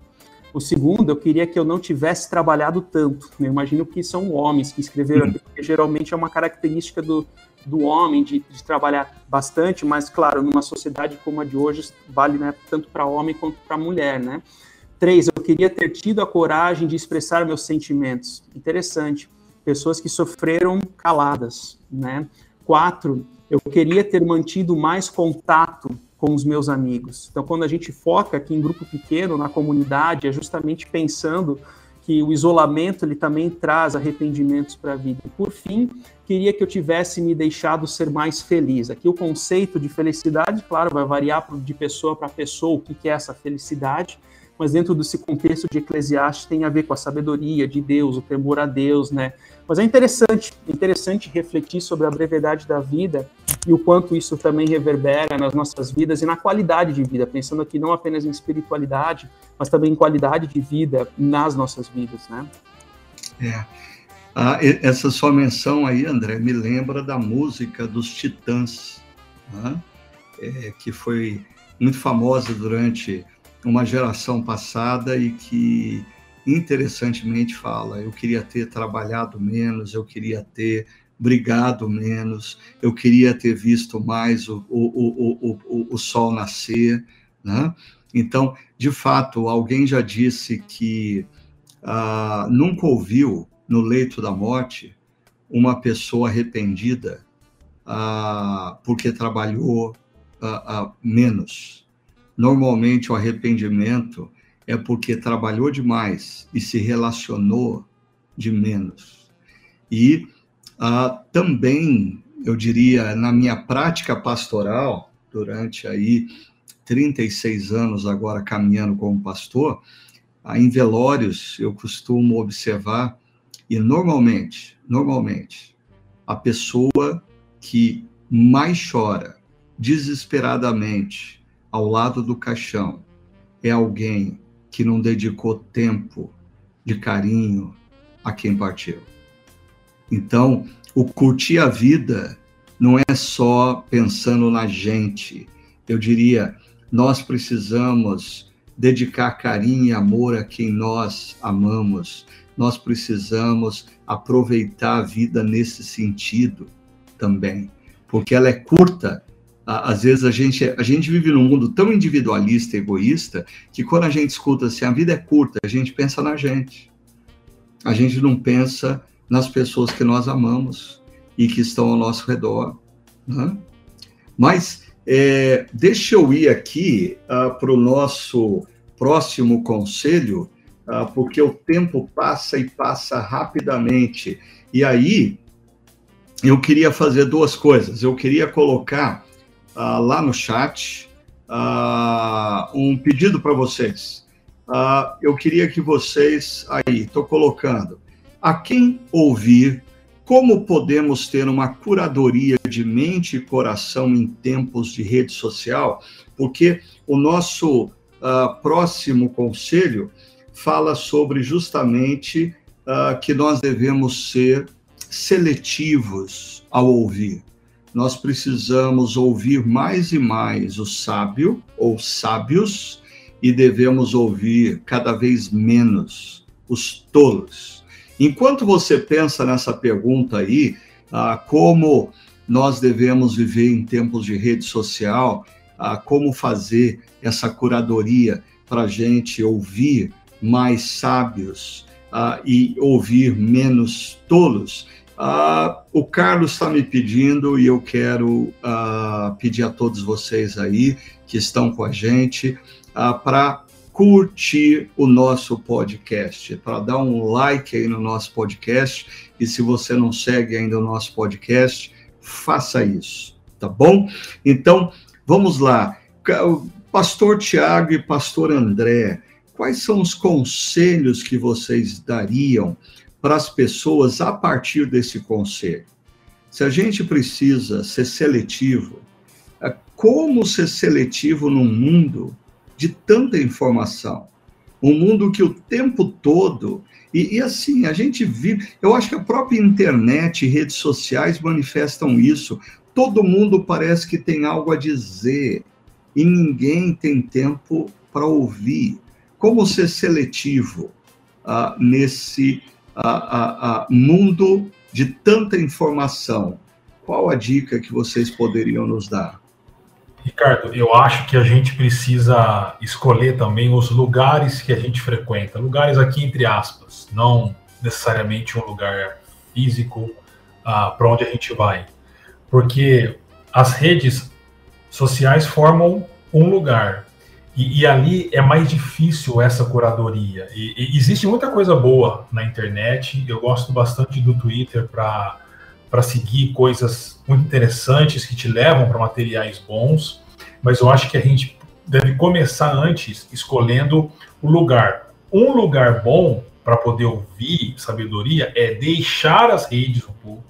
O segundo, eu queria que eu não tivesse trabalhado tanto. Eu imagino que são homens que escreveram aqui, porque geralmente é uma característica do, do homem de, de trabalhar bastante, mas, claro, numa sociedade como a de hoje, vale né, tanto para homem quanto para mulher, né? Três, eu queria ter tido a coragem de expressar meus sentimentos. Interessante. Pessoas que sofreram caladas, né? Quatro, eu queria ter mantido mais contato com os meus amigos. Então, quando a gente foca aqui em grupo pequeno, na comunidade, é justamente pensando que o isolamento ele também traz arrependimentos para a vida. E, por fim, queria que eu tivesse me deixado ser mais feliz. Aqui o conceito de felicidade, claro, vai variar de pessoa para pessoa o que é essa felicidade, mas dentro desse contexto de Eclesiastes tem a ver com a sabedoria de Deus, o temor a Deus, né? Mas é interessante, interessante refletir sobre a brevidade da vida e o quanto isso também reverbera nas nossas vidas e na qualidade de vida, pensando aqui não apenas em espiritualidade, mas também em qualidade de vida nas nossas vidas, né? É. Ah, essa sua menção aí, André, me lembra da música dos Titãs, né? é, que foi muito famosa durante uma geração passada e que interessantemente fala: eu queria ter trabalhado menos, eu queria ter brigado menos, eu queria ter visto mais o, o, o, o, o sol nascer. Né? Então, de fato, alguém já disse que ah, nunca ouviu no leito da morte uma pessoa arrependida ah, porque trabalhou ah, ah menos. Normalmente, o arrependimento é porque trabalhou demais e se relacionou de menos. E ah, também, eu diria, na minha prática pastoral, durante aí 36 anos agora caminhando como pastor, ah, em velórios eu costumo observar e normalmente, normalmente, a pessoa que mais chora desesperadamente ao lado do caixão é alguém que não dedicou tempo de carinho a quem partiu. Então, o curtir a vida não é só pensando na gente. Eu diria, nós precisamos dedicar carinho e amor a quem nós amamos. Nós precisamos aproveitar a vida nesse sentido também, porque ela é curta às vezes a gente, a gente vive num mundo tão individualista egoísta que quando a gente escuta assim, a vida é curta, a gente pensa na gente. A gente não pensa nas pessoas que nós amamos e que estão ao nosso redor. Né? Mas é, deixa eu ir aqui ah, para o nosso próximo conselho, uh, porque o tempo passa e passa rapidamente. E aí, eu queria fazer duas coisas. Eu queria colocar uh, lá no chat um pedido para vocês. Eu queria que vocês, aí, estou colocando, a quem ouvir, como podemos ter uma curadoria de mente e coração em tempos de rede social? Porque o nosso próximo conselho fala sobre justamente que nós devemos ser seletivos ao ouvir nós precisamos ouvir mais e mais o sábio ou sábios e devemos ouvir cada vez menos os tolos. Enquanto você pensa nessa pergunta aí, ah, como nós devemos viver em tempos de rede social, ah, como fazer essa curadoria para a gente ouvir mais sábios ah, e ouvir menos tolos, Uh, o Carlos está me pedindo e eu quero uh, pedir a todos vocês aí que estão com a gente uh, para curtir o nosso podcast, para dar um like aí no nosso podcast. E se você não segue ainda o nosso podcast, faça isso, tá bom? Então, vamos lá. Pastor Tiago e Pastor André, quais são os conselhos que vocês dariam para as pessoas a partir desse conselho. Se a gente precisa ser seletivo, é como ser seletivo num mundo de tanta informação? Um mundo que o tempo todo. E, e, assim, a gente vive. Eu acho que a própria internet e redes sociais manifestam isso. Todo mundo parece que tem algo a dizer e ninguém tem tempo para ouvir. Como ser seletivo uh, nesse a, a, a mundo de tanta informação, qual a dica que vocês poderiam nos dar? Ricardo, eu acho que a gente precisa escolher também os lugares que a gente frequenta. Lugares aqui entre aspas, não necessariamente um lugar físico uh, para onde a gente vai. Porque as redes sociais formam um lugar, e, e, ali é mais difícil essa curadoria. E, e, existe muita coisa boa na internet. Eu gosto bastante do Twitter para seguir coisas muito interessantes que te levam para materiais bons. Mas eu acho que a gente deve começar antes escolhendo o lugar. Um lugar bom para poder ouvir sabedoria é deixar as redes um pouco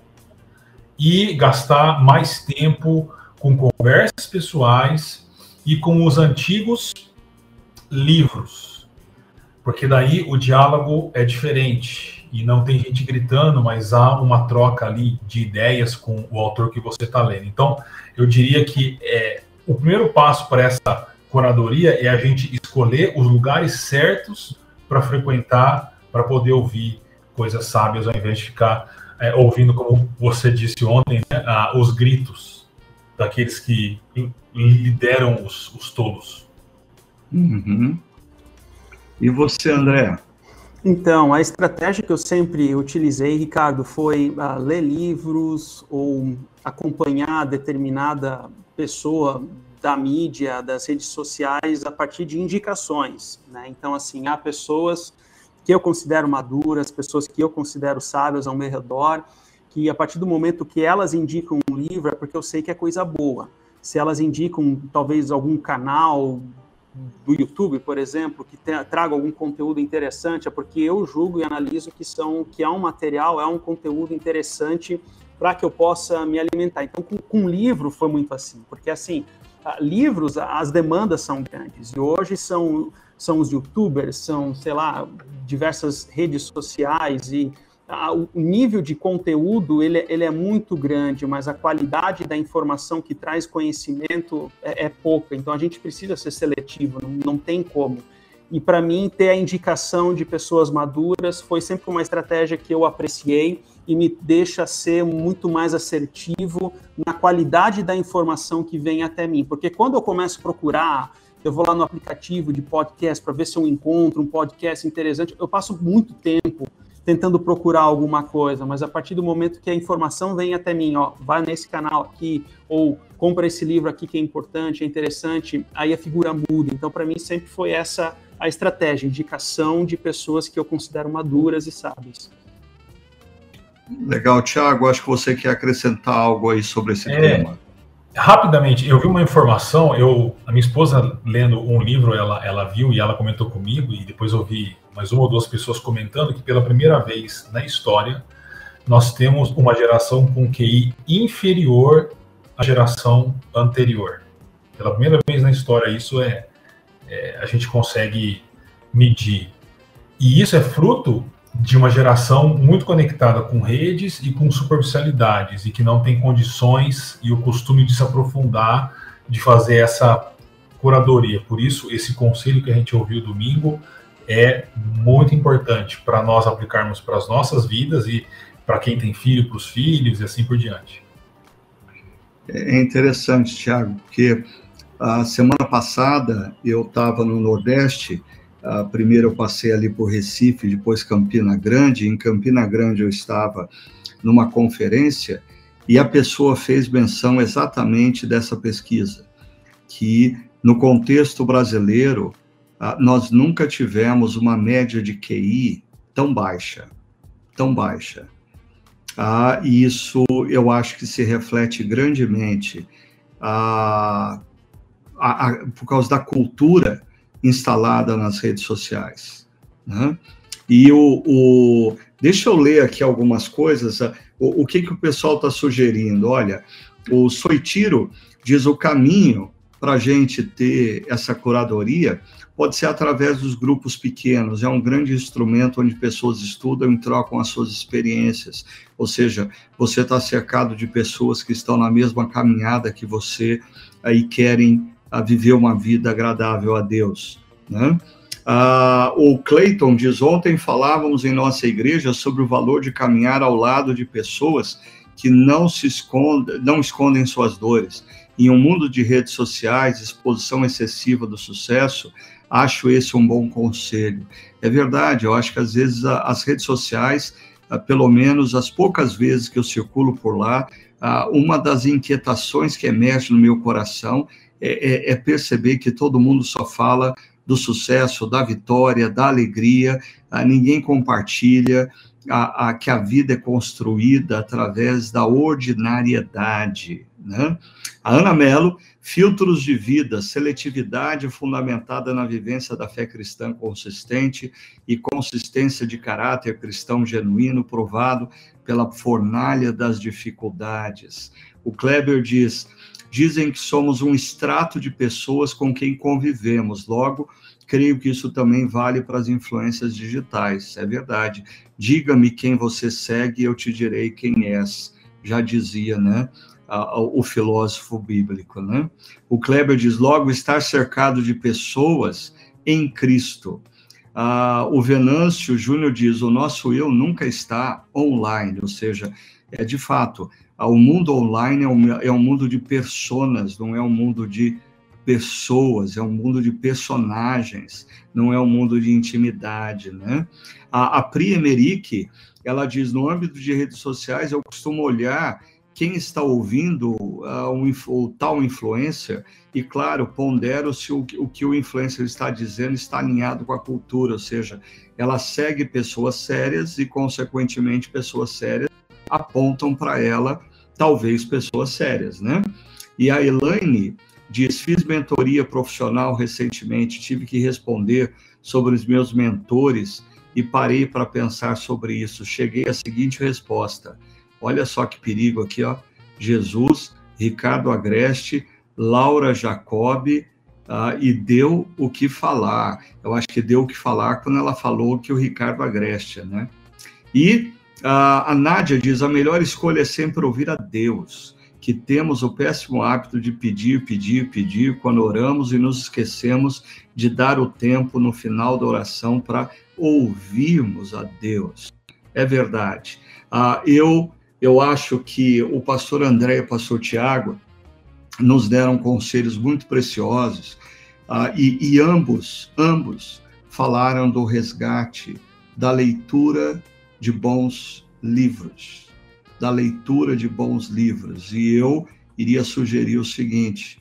e gastar mais tempo com conversas pessoais e com os antigos livros, porque daí o diálogo é diferente e não tem gente gritando, mas há uma troca ali de ideias com o autor que você está lendo. Então, eu diria que é, o primeiro passo para essa curadoria é a gente escolher os lugares certos para frequentar, para poder ouvir coisas sábias, ao invés de ficar é, ouvindo, como você disse ontem, né, os gritos daqueles que lideram os, os tolos. Uhum. E você, André? Então, a estratégia que eu sempre utilizei, Ricardo, foi uh, ler livros ou acompanhar determinada pessoa da mídia, das redes sociais, a partir de indicações. Né? Então, assim, há pessoas que eu considero maduras, pessoas que eu considero sábias ao meu redor, que a partir do momento que elas indicam um livro é porque eu sei que é coisa boa se elas indicam talvez algum canal do YouTube, por exemplo, que traga algum conteúdo interessante, é porque eu julgo e analiso que são que é um material, é um conteúdo interessante para que eu possa me alimentar. Então, com, com livro foi muito assim, porque assim, livros, as demandas são grandes e hoje são são os YouTubers, são sei lá diversas redes sociais e o nível de conteúdo ele, ele, é muito grande, mas a qualidade da informação que traz conhecimento é, é pouca. Então a gente precisa ser seletivo, não, não tem como. E para mim ter a indicação de pessoas maduras foi sempre uma estratégia que eu apreciei e me deixa ser muito mais assertivo na qualidade da informação que vem até mim. Porque quando eu começo a procurar eu vou lá no aplicativo de podcast para ver se eu encontro um podcast interessante. Eu passo muito tempo tentando procurar alguma coisa, mas a partir do momento que a informação vem até mim, ó, vai nesse canal aqui, ou compra esse livro aqui que é importante, é interessante, aí a figura muda. Então, para mim, sempre foi essa a estratégia, indicação de pessoas que eu considero maduras e sábias. Legal, Thiago, acho que você quer acrescentar algo aí sobre esse é, tema. Rapidamente, eu vi uma informação, eu, a minha esposa lendo um livro, ela, ela viu e ela comentou comigo, e depois eu vi mais uma ou duas pessoas comentando que pela primeira vez na história nós temos uma geração com QI inferior à geração anterior. Pela primeira vez na história, isso é, é a gente consegue medir. E isso é fruto de uma geração muito conectada com redes e com superficialidades e que não tem condições e o costume de se aprofundar, de fazer essa curadoria. Por isso, esse conselho que a gente ouviu domingo é muito importante para nós aplicarmos para as nossas vidas e para quem tem filho, para os filhos e assim por diante. É interessante, Tiago, porque a semana passada eu estava no Nordeste, primeiro eu passei ali por Recife, depois Campina Grande, em Campina Grande eu estava numa conferência e a pessoa fez menção exatamente dessa pesquisa, que no contexto brasileiro ah, nós nunca tivemos uma média de QI tão baixa, tão baixa. Ah, e isso eu acho que se reflete grandemente ah, por causa da cultura instalada nas redes sociais. Né? E o, o, deixa eu ler aqui algumas coisas. O, o que, que o pessoal está sugerindo? Olha, o Soitiro diz o caminho para a gente ter essa curadoria pode ser através dos grupos pequenos, é um grande instrumento onde pessoas estudam e trocam as suas experiências, ou seja, você está cercado de pessoas que estão na mesma caminhada que você aí querem a viver uma vida agradável a Deus, né? Ah, o Clayton diz: ontem falávamos em nossa igreja sobre o valor de caminhar ao lado de pessoas que não se escondem, não escondem suas dores. Em um mundo de redes sociais, exposição excessiva do sucesso, acho esse um bom conselho. É verdade, eu acho que às vezes as redes sociais, ah, pelo menos as poucas vezes que eu circulo por lá, ah, uma das inquietações que emerge no meu coração é, é, é perceber que todo mundo só fala do sucesso, da vitória, da alegria, ah, ninguém compartilha a, a, que a vida é construída através da ordinariedade. Né? A Ana Mello, filtros de vida, seletividade fundamentada na vivência da fé cristã consistente e consistência de caráter cristão genuíno, provado pela fornalha das dificuldades. O Kleber diz: dizem que somos um extrato de pessoas com quem convivemos, logo, creio que isso também vale para as influências digitais. É verdade. Diga-me quem você segue, eu te direi quem és. Já dizia, né? o filósofo bíblico, né? O Kleber diz logo estar cercado de pessoas em Cristo. Ah, o Venâncio Júnior diz o nosso eu nunca está online, ou seja, é de fato o mundo online é um, é um mundo de personas, não é um mundo de pessoas, é um mundo de personagens, não é um mundo de intimidade, né? A, a Pri Emerick, ela diz, no âmbito de redes sociais, eu costumo olhar quem está ouvindo uh, um, o tal influencer e, claro, pondero se o, o, que o influencer está dizendo está alinhado com a cultura, ou seja, ela segue pessoas sérias e, consequentemente, pessoas sérias apontam para ela, talvez, pessoas sérias, né? E a Elaine diz, fiz mentoria profissional recentemente, tive que responder sobre os meus mentores e parei para pensar sobre isso. Cheguei à seguinte resposta, Olha só que perigo aqui, ó. Jesus, Ricardo Agreste, Laura Jacobi, uh, e deu o que falar. Eu acho que deu o que falar quando ela falou que o Ricardo Agreste, né? E a Nádia diz: a melhor escolha é sempre ouvir a Deus, que temos o péssimo hábito de pedir, pedir, pedir quando oramos e nos esquecemos de dar o tempo no final da oração para ouvirmos a Deus. É verdade. Uh, eu eu acho que o pastor André e o pastor Tiago nos deram conselhos muito preciosos uh, e, e ambos, ambos falaram do resgate da leitura de bons livros, da leitura de bons livros. E eu iria sugerir o seguinte: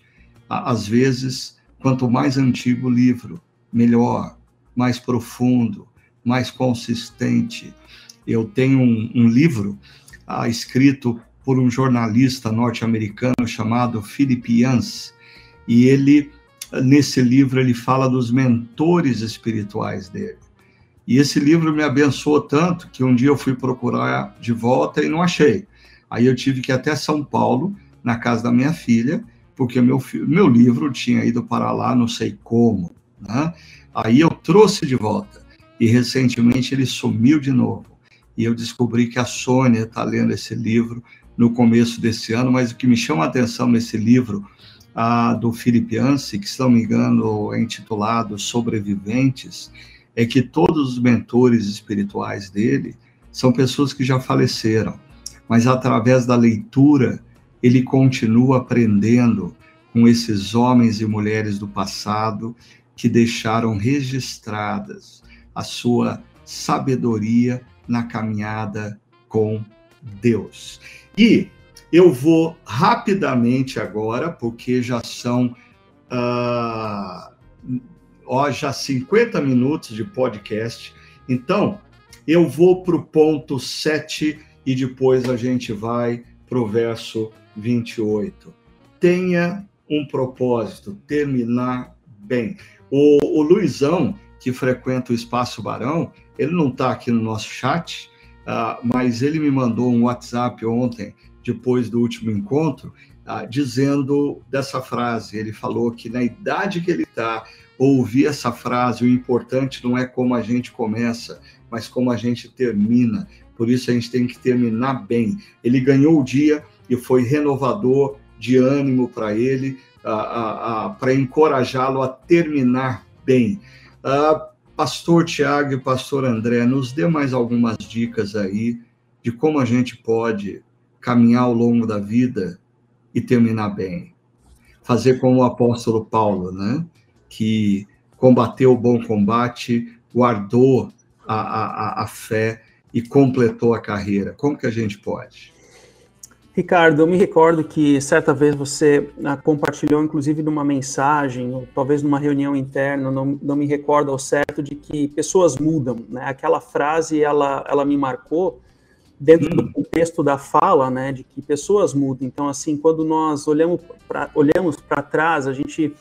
às vezes, quanto mais antigo o livro, melhor, mais profundo, mais consistente. Eu tenho um, um livro ah, escrito por um jornalista norte-americano chamado Philip Yancey, e ele nesse livro ele fala dos mentores espirituais dele. E esse livro me abençoou tanto que um dia eu fui procurar de volta e não achei. Aí eu tive que ir até São Paulo, na casa da minha filha, porque meu, meu livro tinha ido para lá, não sei como. Né? Aí eu trouxe de volta. E recentemente ele sumiu de novo e eu descobri que a Sônia está lendo esse livro no começo desse ano, mas o que me chama a atenção nesse livro do Philip Yancey, que, se não me engano, é intitulado Sobreviventes, é que todos os mentores espirituais dele são pessoas que já faleceram, mas através da leitura ele continua aprendendo com esses homens e mulheres do passado que deixaram registradas a sua sabedoria na caminhada com Deus. E eu vou rapidamente agora, porque já são uh, ó, já 50 minutos de podcast. Então, eu vou para o ponto 7 e depois a gente vai para o verso 28. Tenha um propósito, terminar bem. O, o Luizão, que frequenta o Espaço Barão, ele não está aqui no nosso chat, uh, mas ele me mandou um WhatsApp ontem, depois do último encontro, uh, dizendo dessa frase. Ele falou que na idade que ele está, ouvir essa frase, o importante não é como a gente começa, mas como a gente termina. Por isso a gente tem que terminar bem. Ele ganhou o dia e foi renovador de ânimo para ele, para encorajá-lo a terminar bem. Uh, Pastor Tiago e Pastor André, nos dê mais algumas dicas aí de como a gente pode caminhar ao longo da vida e terminar bem. Fazer como o apóstolo Paulo, né? Que combateu o bom combate, guardou a, a, a fé e completou a carreira. Como que a gente pode? Ricardo, eu me recordo que certa vez você ah, compartilhou, inclusive, numa mensagem, ou talvez numa reunião interna, não, não me recordo ao certo, de que pessoas mudam. Né? Aquela frase, ela, ela me marcou dentro hum. do contexto da fala, né, de que pessoas mudam. Então, assim, quando nós olhamos para olhamos trás, a gente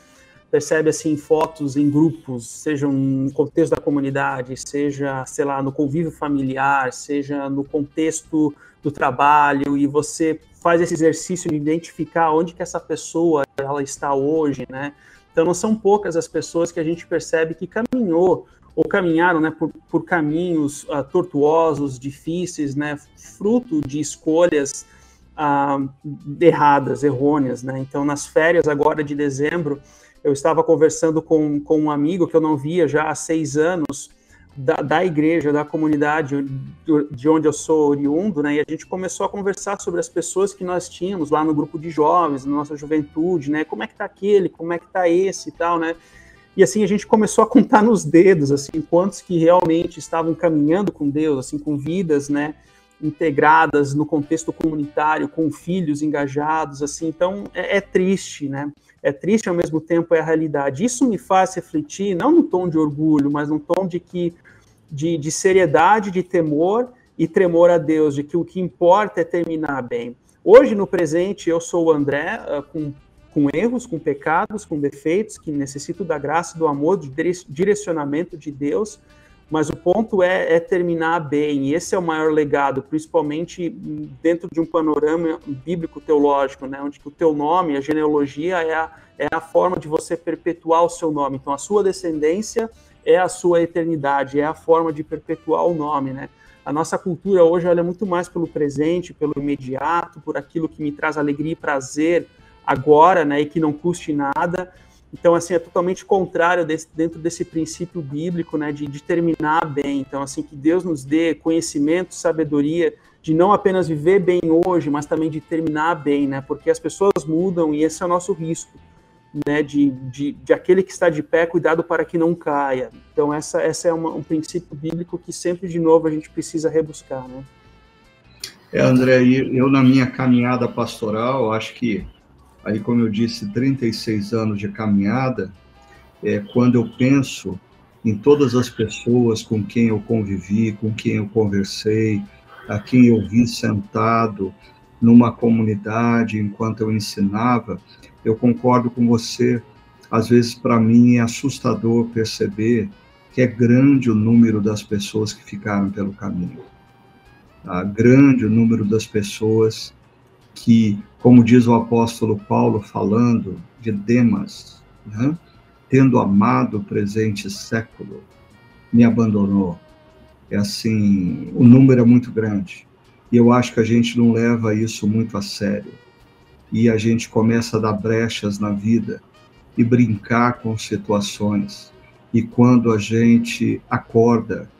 percebe, assim, fotos em grupos, seja no contexto da comunidade, seja, sei lá, no convívio familiar, seja no contexto do trabalho e você faz esse exercício de identificar onde que essa pessoa ela está hoje, né? Então não são poucas as pessoas que a gente percebe que caminhou ou caminharam, né, por, por caminhos uh, tortuosos, difíceis, né, fruto de escolhas uh, erradas, errôneas, né? Então nas férias agora de dezembro eu estava conversando com, com um amigo que eu não via já há seis anos da, da igreja, da comunidade de onde eu sou oriundo, né? E a gente começou a conversar sobre as pessoas que nós tínhamos lá no grupo de jovens, na nossa juventude, né? Como é que tá aquele, como é que tá esse e tal, né? E assim a gente começou a contar nos dedos, assim, quantos que realmente estavam caminhando com Deus, assim, com vidas, né? integradas no contexto comunitário, com filhos engajados, assim, então é, é, triste, né? É triste ao mesmo tempo é a realidade. Isso me faz refletir, não no tom de orgulho, mas no tom de que de, de seriedade, de temor e tremor a Deus, de que o que importa é terminar bem. Hoje, no presente, eu sou o André, uh, com, com erros, com pecados, com defeitos, que necessito da graça, do amor, do direcionamento de Deus, mas o ponto é, é, terminar bem, e esse é o maior legado, principalmente dentro de um panorama bíblico-teológico, né, onde o teu nome, a genealogia, é a, é a forma de você perpetuar o seu nome. Então, a sua descendência é a sua eternidade, é a forma de perpetuar o nome, né? A nossa cultura hoje olha muito mais pelo presente, pelo imediato, por aquilo que me traz alegria e prazer agora, né, e que não custe nada, então, assim, é totalmente contrário desse, dentro desse princípio bíblico, né, de, de terminar bem. Então, assim, que Deus nos dê conhecimento, sabedoria, de não apenas viver bem hoje, mas também de terminar bem, né, porque as pessoas mudam e esse é o nosso risco, né, de, de, de aquele que está de pé, cuidado para que não caia. Então, essa, essa é uma, um princípio bíblico que sempre, de novo, a gente precisa rebuscar, né. É, André, eu na minha caminhada pastoral, acho que aí, como eu disse, 36 anos de caminhada, é, quando eu penso em todas as pessoas com quem eu convivi, com quem eu conversei, a quem eu vi sentado numa comunidade enquanto eu ensinava, eu concordo com você. Às vezes, para mim, é assustador perceber que é grande o número das pessoas que ficaram pelo caminho. Tá? Grande o número das pessoas que como diz o apóstolo Paulo falando de Demas, né? tendo amado o presente século, me abandonou. É assim, o número é muito grande. E eu acho que a gente não leva isso muito a sério. E a gente começa a dar brechas na vida e brincar com situações. E quando a gente acorda,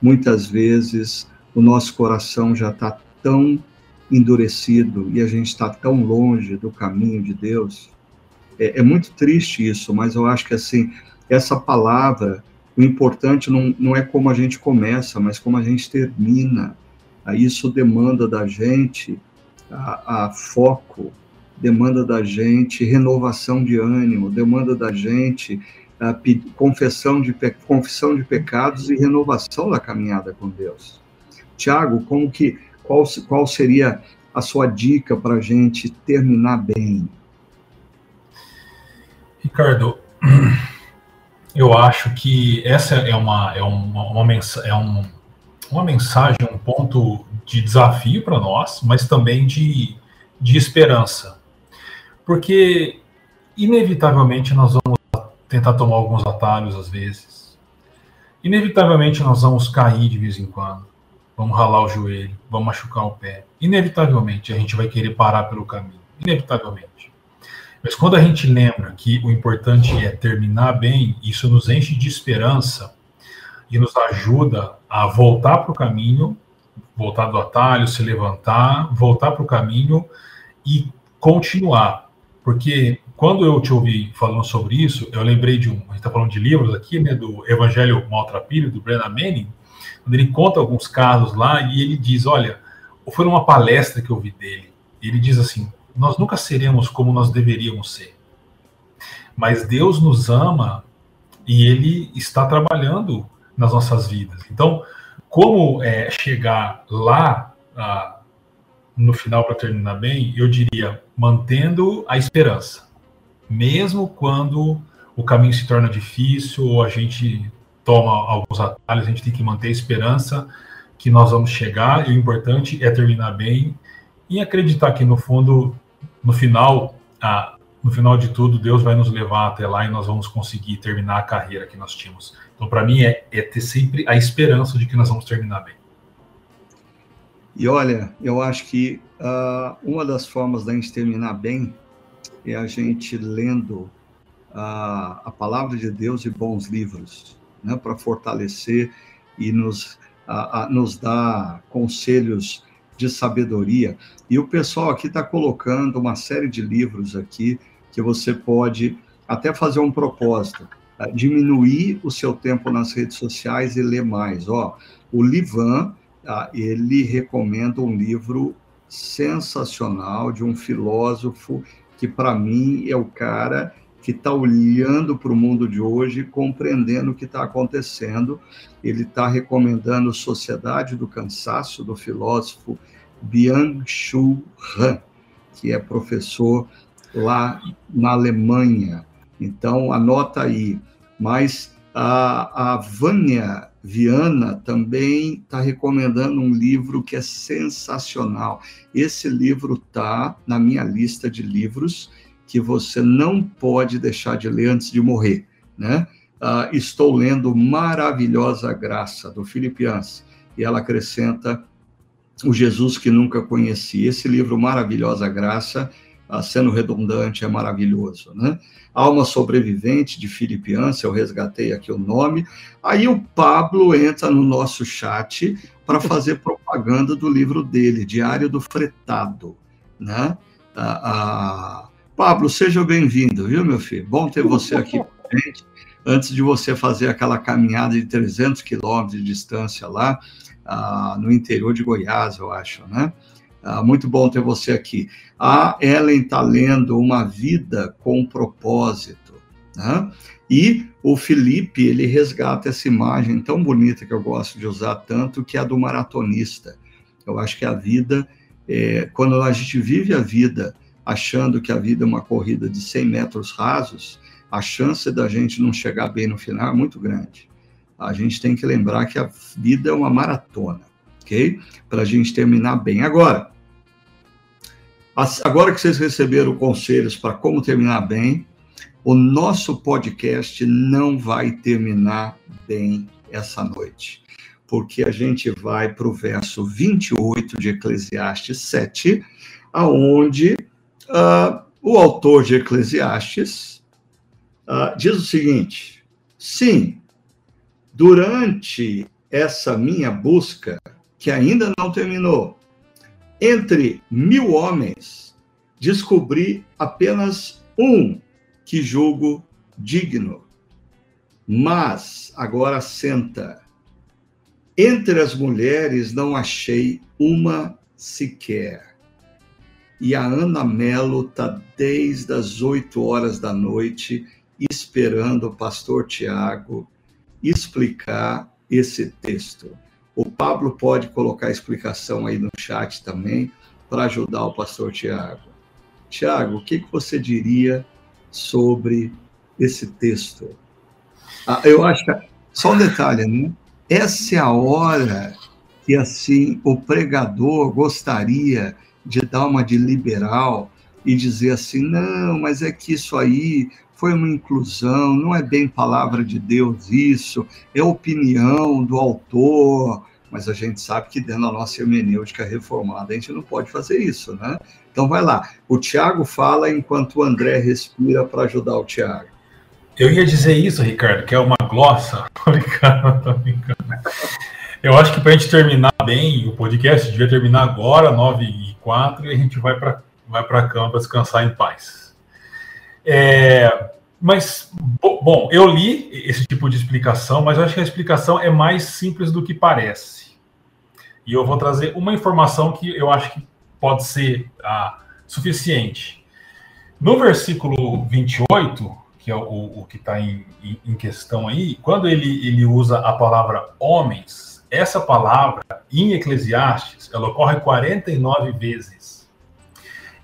muitas vezes o nosso coração já está tão endurecido e a gente está tão longe do caminho de Deus. É, é, muito triste isso, mas eu acho que assim essa palavra, o importante não, não é como a gente começa, mas como a gente termina. Isso demanda da gente a, a foco, demanda da gente renovação de ânimo, demanda da gente a, confissão, de, confissão de pecados e renovação da caminhada com Deus. Tiago, como que qual, qual seria a sua dica para a gente terminar bem? Ricardo, [CLEARS THROAT] eu acho que essa é uma, é uma, uma, é um, uma mensagem, um ponto de desafio para nós, mas também de, de esperança. Porque, inevitavelmente, nós vamos tentar tomar alguns atalhos às vezes. Inevitavelmente, nós vamos cair de vez em quando. Vamos ralar o joelho, vamos machucar o pé. Inevitavelmente, a gente vai querer parar pelo caminho. Inevitavelmente. Mas quando a gente lembra que o importante é terminar bem, isso nos enche de esperança e nos ajuda a voltar para o caminho, voltar do atalho, se levantar, voltar para o caminho e continuar. Porque quando eu te ouvi falando sobre isso, eu lembrei de um. A gente está falando de livros aqui, né? Do Evangelho Maltrapilho, do Brennan Manning, quando ele conta alguns casos lá e ele diz: Olha, foi numa palestra que eu vi dele. Ele diz assim: nós nunca seremos como nós deveríamos ser. Mas Deus nos ama e Ele está trabalhando nas nossas vidas. Então, como é, chegar lá no final para terminar bem, eu diria mantendo a esperança, mesmo quando o caminho se torna difícil ou a gente toma alguns atalhos, a gente tem que manter a esperança que nós vamos chegar. E o importante é terminar bem e acreditar que no fundo no final, ah, no final de tudo, Deus vai nos levar até lá e nós vamos conseguir terminar a carreira que nós tínhamos. Então, para mim, é, é ter sempre a esperança de que nós vamos terminar bem. E olha, eu acho que uh, uma das formas da gente terminar bem é a gente lendo uh, a palavra de Deus e bons livros, né, para fortalecer e nos, uh, nos dar conselhos de sabedoria. E o pessoal aqui está colocando uma série de livros aqui que você pode até fazer um propósito, tá? diminuir o seu tempo nas redes sociais e ler mais. Ó, o Livan, tá? ele recomenda um livro sensacional de um filósofo que para mim é o cara que está olhando para o mundo de hoje, compreendendo o que está acontecendo. Ele está recomendando Sociedade do Cansaço, do filósofo Byung-Chul Han, que é professor lá na Alemanha. Então, anota aí. Mas a, a Vânia Viana também está recomendando um livro que é sensacional. Esse livro está na minha lista de livros que você não pode deixar de ler antes de morrer, né? Uh, estou lendo Maravilhosa Graça, do Filipians, e ela acrescenta O Jesus que Nunca Conheci. Esse livro, Maravilhosa Graça, uh, sendo redundante, é maravilhoso, né? Alma Sobrevivente, de Filipians, eu resgatei aqui o nome. Aí o Pablo entra no nosso chat para fazer propaganda do livro dele, Diário do Fretado, né? Uh, Pablo, seja bem-vindo, viu, meu filho? Bom ter você aqui com a gente. Antes de você fazer aquela caminhada de 300 quilômetros de distância lá, ah, no interior de Goiás, eu acho, né? Ah, muito bom ter você aqui. A Ellen está lendo Uma Vida com Propósito, né? E o Felipe, ele resgata essa imagem tão bonita que eu gosto de usar tanto, que é a do maratonista. Eu acho que a vida, é, quando a gente vive a vida achando que a vida é uma corrida de 100 metros rasos, a chance da gente não chegar bem no final é muito grande. A gente tem que lembrar que a vida é uma maratona, ok? Para a gente terminar bem. Agora, agora que vocês receberam conselhos para como terminar bem, o nosso podcast não vai terminar bem essa noite, porque a gente vai para o verso 28 de Eclesiastes 7, aonde Uh, o autor de Eclesiastes uh, diz o seguinte: sim, durante essa minha busca, que ainda não terminou, entre mil homens, descobri apenas um que julgo digno. Mas agora senta, Entre as mulheres não achei uma sequer. E a Ana Melo está desde as 8 horas da noite esperando o pastor Tiago explicar esse texto. O Pablo pode colocar a explicação aí no chat também para ajudar o pastor Tiago. Tiago, o que, que você diria sobre esse texto? Ah, eu acho que, só um detalhe, né? Essa é a hora que, assim, o pregador gostaria de dar uma de liberal e dizer assim, não, mas é que isso aí foi uma inclusão, não é bem palavra de Deus isso, é opinião do autor, mas a gente sabe que dentro da nossa hermenêutica reformada a gente não pode fazer isso, né? Então vai lá, o Tiago fala enquanto o André respira para ajudar o Tiago. Eu ia dizer isso, Ricardo, que é uma glossa. [LAUGHS] Eu acho que para a gente terminar bem o podcast, devia terminar agora, 9 e 4, e a gente vai para vai a cama para descansar em paz. É, mas, bom, eu li esse tipo de explicação, mas eu acho que a explicação é mais simples do que parece. E eu vou trazer uma informação que eu acho que pode ser ah, suficiente. No versículo 28, que é o, o que está em, em, questão aí, quando ele, ele usa a palavra homens, essa palavra em Eclesiastes, ela ocorre 49 vezes.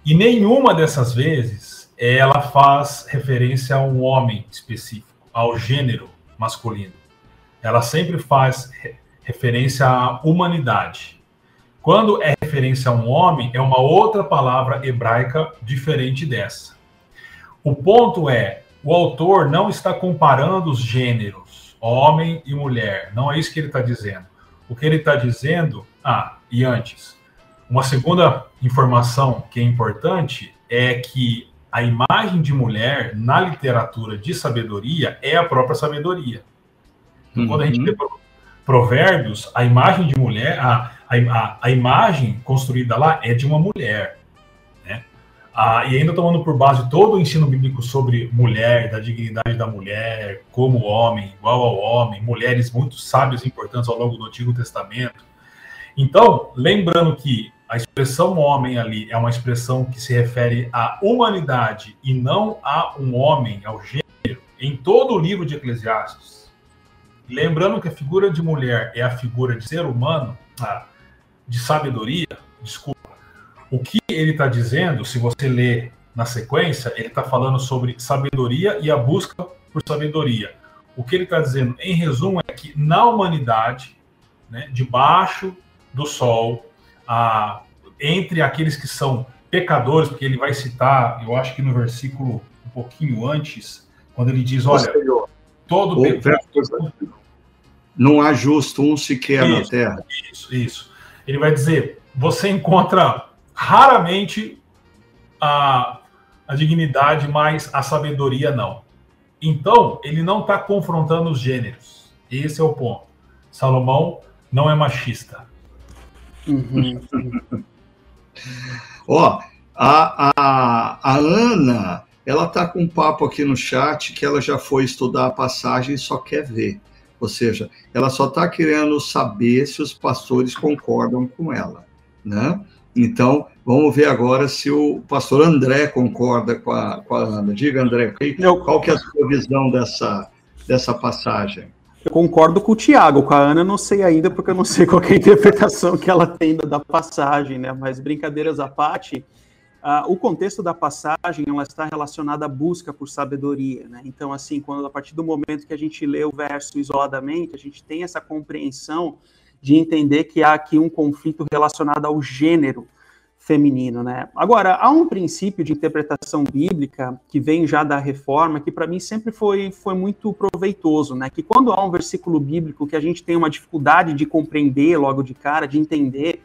E nenhuma dessas vezes ela faz referência a um homem específico, ao gênero masculino. Ela sempre faz referência à humanidade. Quando é referência a um homem, é uma outra palavra hebraica diferente dessa. O ponto é, o autor não está comparando os gêneros, homem e mulher. Não é isso que ele está dizendo. O que ele está dizendo, ah, e antes, uma segunda informação que é importante é que a imagem de mulher na literatura de sabedoria é a própria sabedoria. Então, uhum. Quando a gente lê provérbios, a imagem de mulher, a, a, a imagem construída lá é de uma mulher. Ah, e ainda tomando por base todo o ensino bíblico sobre mulher, da dignidade da mulher, como homem, igual ao homem, mulheres muito sábias e importantes ao longo do Antigo Testamento. Então, lembrando que a expressão homem ali é uma expressão que se refere à humanidade e não a um homem, ao gênero, em todo o livro de Eclesiastes. Lembrando que a figura de mulher é a figura de ser humano, de sabedoria, desculpa. O que ele está dizendo, se você ler na sequência, ele está falando sobre sabedoria e a busca por sabedoria. O que ele está dizendo, em resumo, é que na humanidade, né, debaixo do sol, a, entre aqueles que são pecadores, porque ele vai citar, eu acho que no versículo um pouquinho antes, quando ele diz, olha, todo pecado... Não há justo um sequer isso, na terra. Isso, isso. Ele vai dizer, você encontra raramente a, a dignidade, mas a sabedoria não. Então, ele não está confrontando os gêneros. Esse é o ponto. Salomão não é machista. Uhum. [LAUGHS] Ó, a, a, a Ana, ela tá com um papo aqui no chat que ela já foi estudar a passagem e só quer ver. Ou seja, ela só está querendo saber se os pastores concordam com ela, né? Então, vamos ver agora se o pastor André concorda com a, com a Ana. Diga, André, qual que é a sua visão dessa, dessa passagem? Eu concordo com o Tiago, com a Ana não sei ainda, porque eu não sei qual é a interpretação que ela tem da passagem, né? Mas brincadeiras à parte, uh, o contexto da passagem ela está relacionada à busca por sabedoria, né? Então, assim, quando a partir do momento que a gente lê o verso isoladamente, a gente tem essa compreensão de entender que há aqui um conflito relacionado ao gênero feminino, né? Agora, há um princípio de interpretação bíblica que vem já da reforma, que para mim sempre foi, foi muito proveitoso, né? Que quando há um versículo bíblico que a gente tem uma dificuldade de compreender logo de cara, de entender,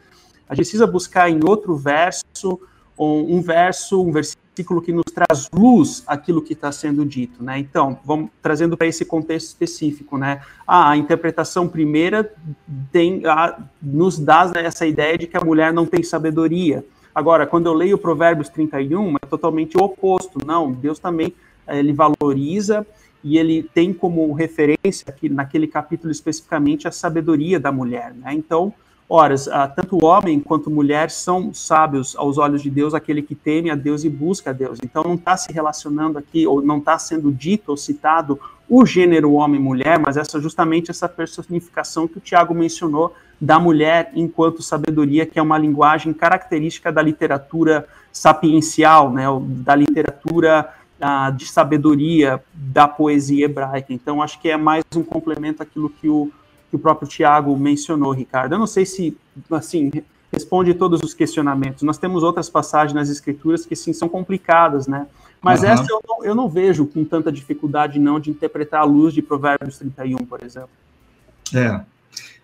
a gente precisa buscar em outro verso, um verso, um versículo que nos traz luz aquilo que está sendo dito, né? Então, vamos trazendo para esse contexto específico, né? Ah, a interpretação primeira tem, a, nos dá essa ideia de que a mulher não tem sabedoria. Agora, quando eu leio Provérbios 31, é totalmente o oposto. Não, Deus também ele valoriza e ele tem como referência aqui naquele capítulo especificamente a sabedoria da mulher, né? Então, Horas, ah, tanto homem quanto mulher são sábios aos olhos de Deus, aquele que teme a Deus e busca a Deus. Então não está se relacionando aqui, ou não está sendo dito ou citado o gênero homem-mulher, mas essa justamente essa personificação que o Tiago mencionou da mulher enquanto sabedoria, que é uma linguagem característica da literatura sapiencial, né, da literatura ah, de sabedoria da poesia hebraica. Então acho que é mais um complemento àquilo que o que o próprio Tiago mencionou, Ricardo. Eu não sei se, assim, responde todos os questionamentos. Nós temos outras passagens nas Escrituras que, sim, são complicadas, né? Mas uhum. essa eu não, eu não, vejo com tanta dificuldade, não, de interpretar a luz de Provérbios 31, por exemplo. É,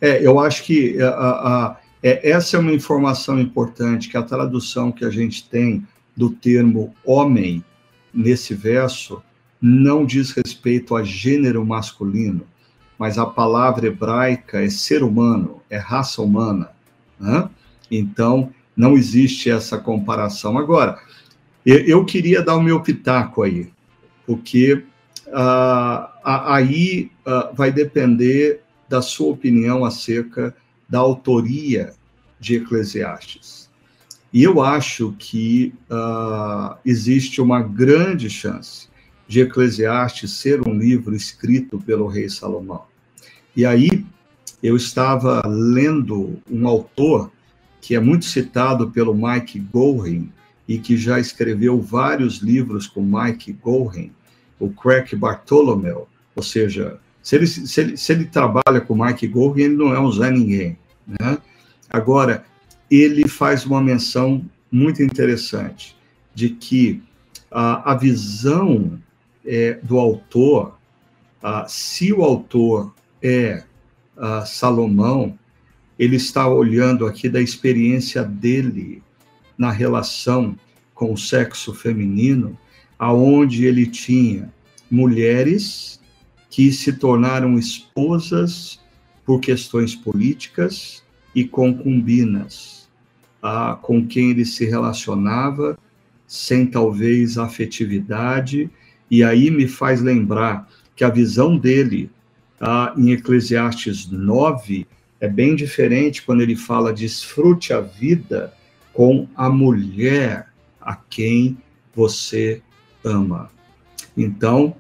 é eu acho que a, a, é, essa é uma informação importante, que a tradução que a gente tem do termo homem nesse verso não diz respeito a gênero masculino, mas a palavra hebraica é ser humano, é raça humana. Né? Então, não existe essa comparação. Agora, eu, queria dar o meu pitaco aí, porque uh, aí uh, vai depender da sua opinião acerca da autoria de Eclesiastes. E eu acho que uh, existe uma grande chance de Eclesiastes ser um livro escrito pelo rei Salomão. E aí eu estava lendo um autor que é muito citado pelo Mike Gorin e que já escreveu vários livros com Mike Gorin, o Craig Bartholomew, ou seja, se ele, se ele, se ele trabalha com Mike Gorin, ele não é um Zé Ninguém. Né? Agora, ele faz uma menção muito interessante de que a, a visão é, do autor, a, se o autor é Salomão, ele está olhando aqui da experiência dele na relação com o sexo feminino, aonde ele tinha mulheres que se tornaram esposas por questões políticas e concubinas, ah, com quem ele se relacionava sem talvez afetividade, e aí me faz lembrar que a visão dele Tá? Em Eclesiastes 9, é bem diferente quando ele fala desfrute a vida com a mulher a quem você ama. Então,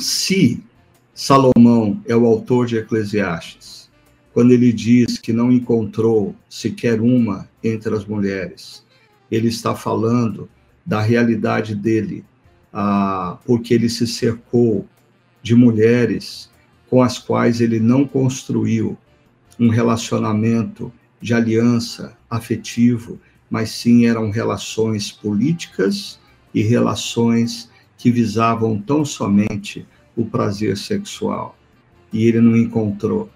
se Salomão é o autor de Eclesiastes, quando ele diz que não encontrou sequer uma entre as mulheres, ele está falando da realidade dele, ah, porque ele se cercou de mulheres com as quais ele não construiu um relacionamento de aliança afetivo, mas sim eram relações políticas e relações que visavam tão somente o prazer sexual. E ele não encontrou.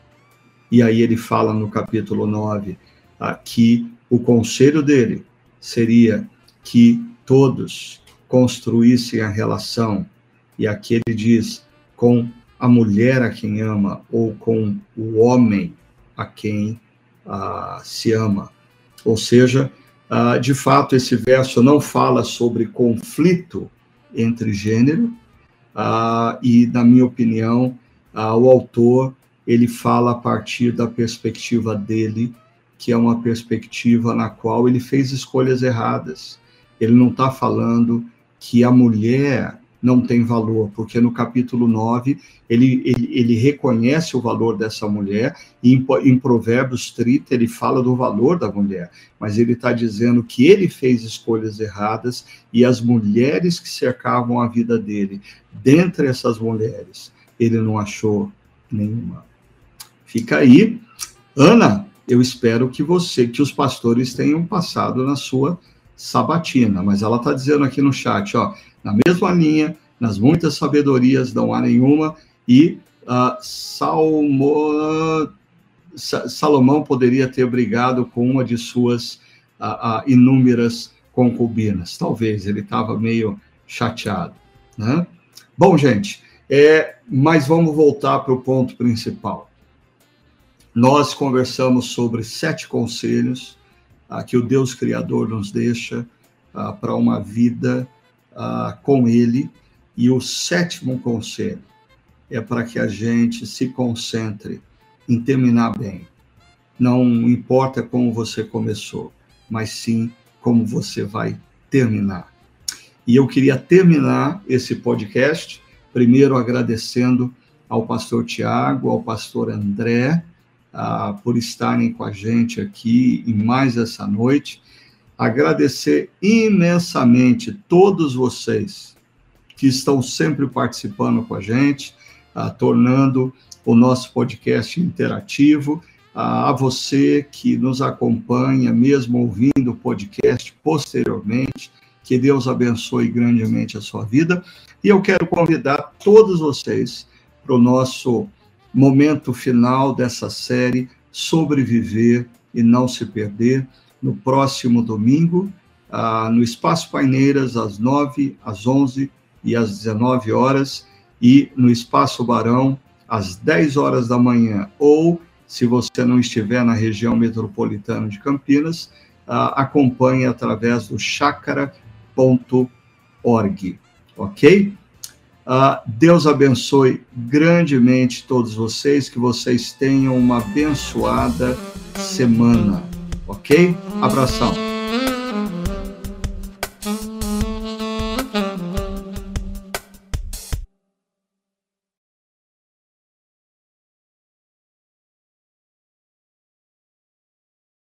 E aí ele fala no capítulo 9 ah, que o conselho dele seria que todos construíssem a relação, e aqui ele diz, com a mulher a quem ama ou com o homem a quem uh, se ama. Ou seja, uh, de fato, esse verso não fala sobre conflito entre gênero, uh, e, na minha opinião, o autor ele fala a partir da perspectiva dele, que é uma perspectiva na qual ele fez escolhas erradas. Ele não está falando que a mulher não tem valor, porque no capítulo 9 ele, ele, ele reconhece o valor dessa mulher, e em, em Provérbios 30 ele fala do valor da mulher, mas ele está dizendo que ele fez escolhas erradas e as mulheres que cercavam a vida dele, dentre essas mulheres, ele não achou nenhuma. Fica aí. Ana, eu espero que você, que os pastores tenham passado na sua sabatina, mas ela está dizendo aqui no chat, ó, na mesma linha, nas muitas sabedorias não há nenhuma, e uh, Salmo, Salomão poderia ter brigado com uma de suas uh, uh, inúmeras concubinas. Talvez, ele estava meio chateado. Né? Bom, gente, é, mas vamos voltar para o ponto principal. Nós conversamos sobre sete conselhos que o Deus Criador nos deixa para uma vida uh, com ele. E o sétimo conselho é para que a gente se concentre em terminar bem. Não importa como você começou, mas sim como você vai terminar. E eu queria terminar esse podcast, primeiro agradecendo ao pastor Tiago, ao pastor André, uh, por estarem com a gente aqui em mais essa noite. Agradecer imensamente todos vocês que estão sempre participando com a gente, uh, tornando o nosso podcast interativo. Uh, a você que nos acompanha, mesmo ouvindo o podcast posteriormente, que Deus abençoe grandemente a sua vida. E eu quero convidar todos vocês para o nosso momento final dessa série Sobreviver e Não Se Perder, no próximo domingo, ah, no Espaço Paineiras, às 9, às 11 e às 19 horas, e no Espaço Barão, às 10 horas da manhã, ou, se você não estiver na região metropolitana de Campinas, ah, acompanhe através do chácara.org, ok? Uh, Deus abençoe grandemente todos vocês, que vocês tenham uma abençoada semana, ok? Abração.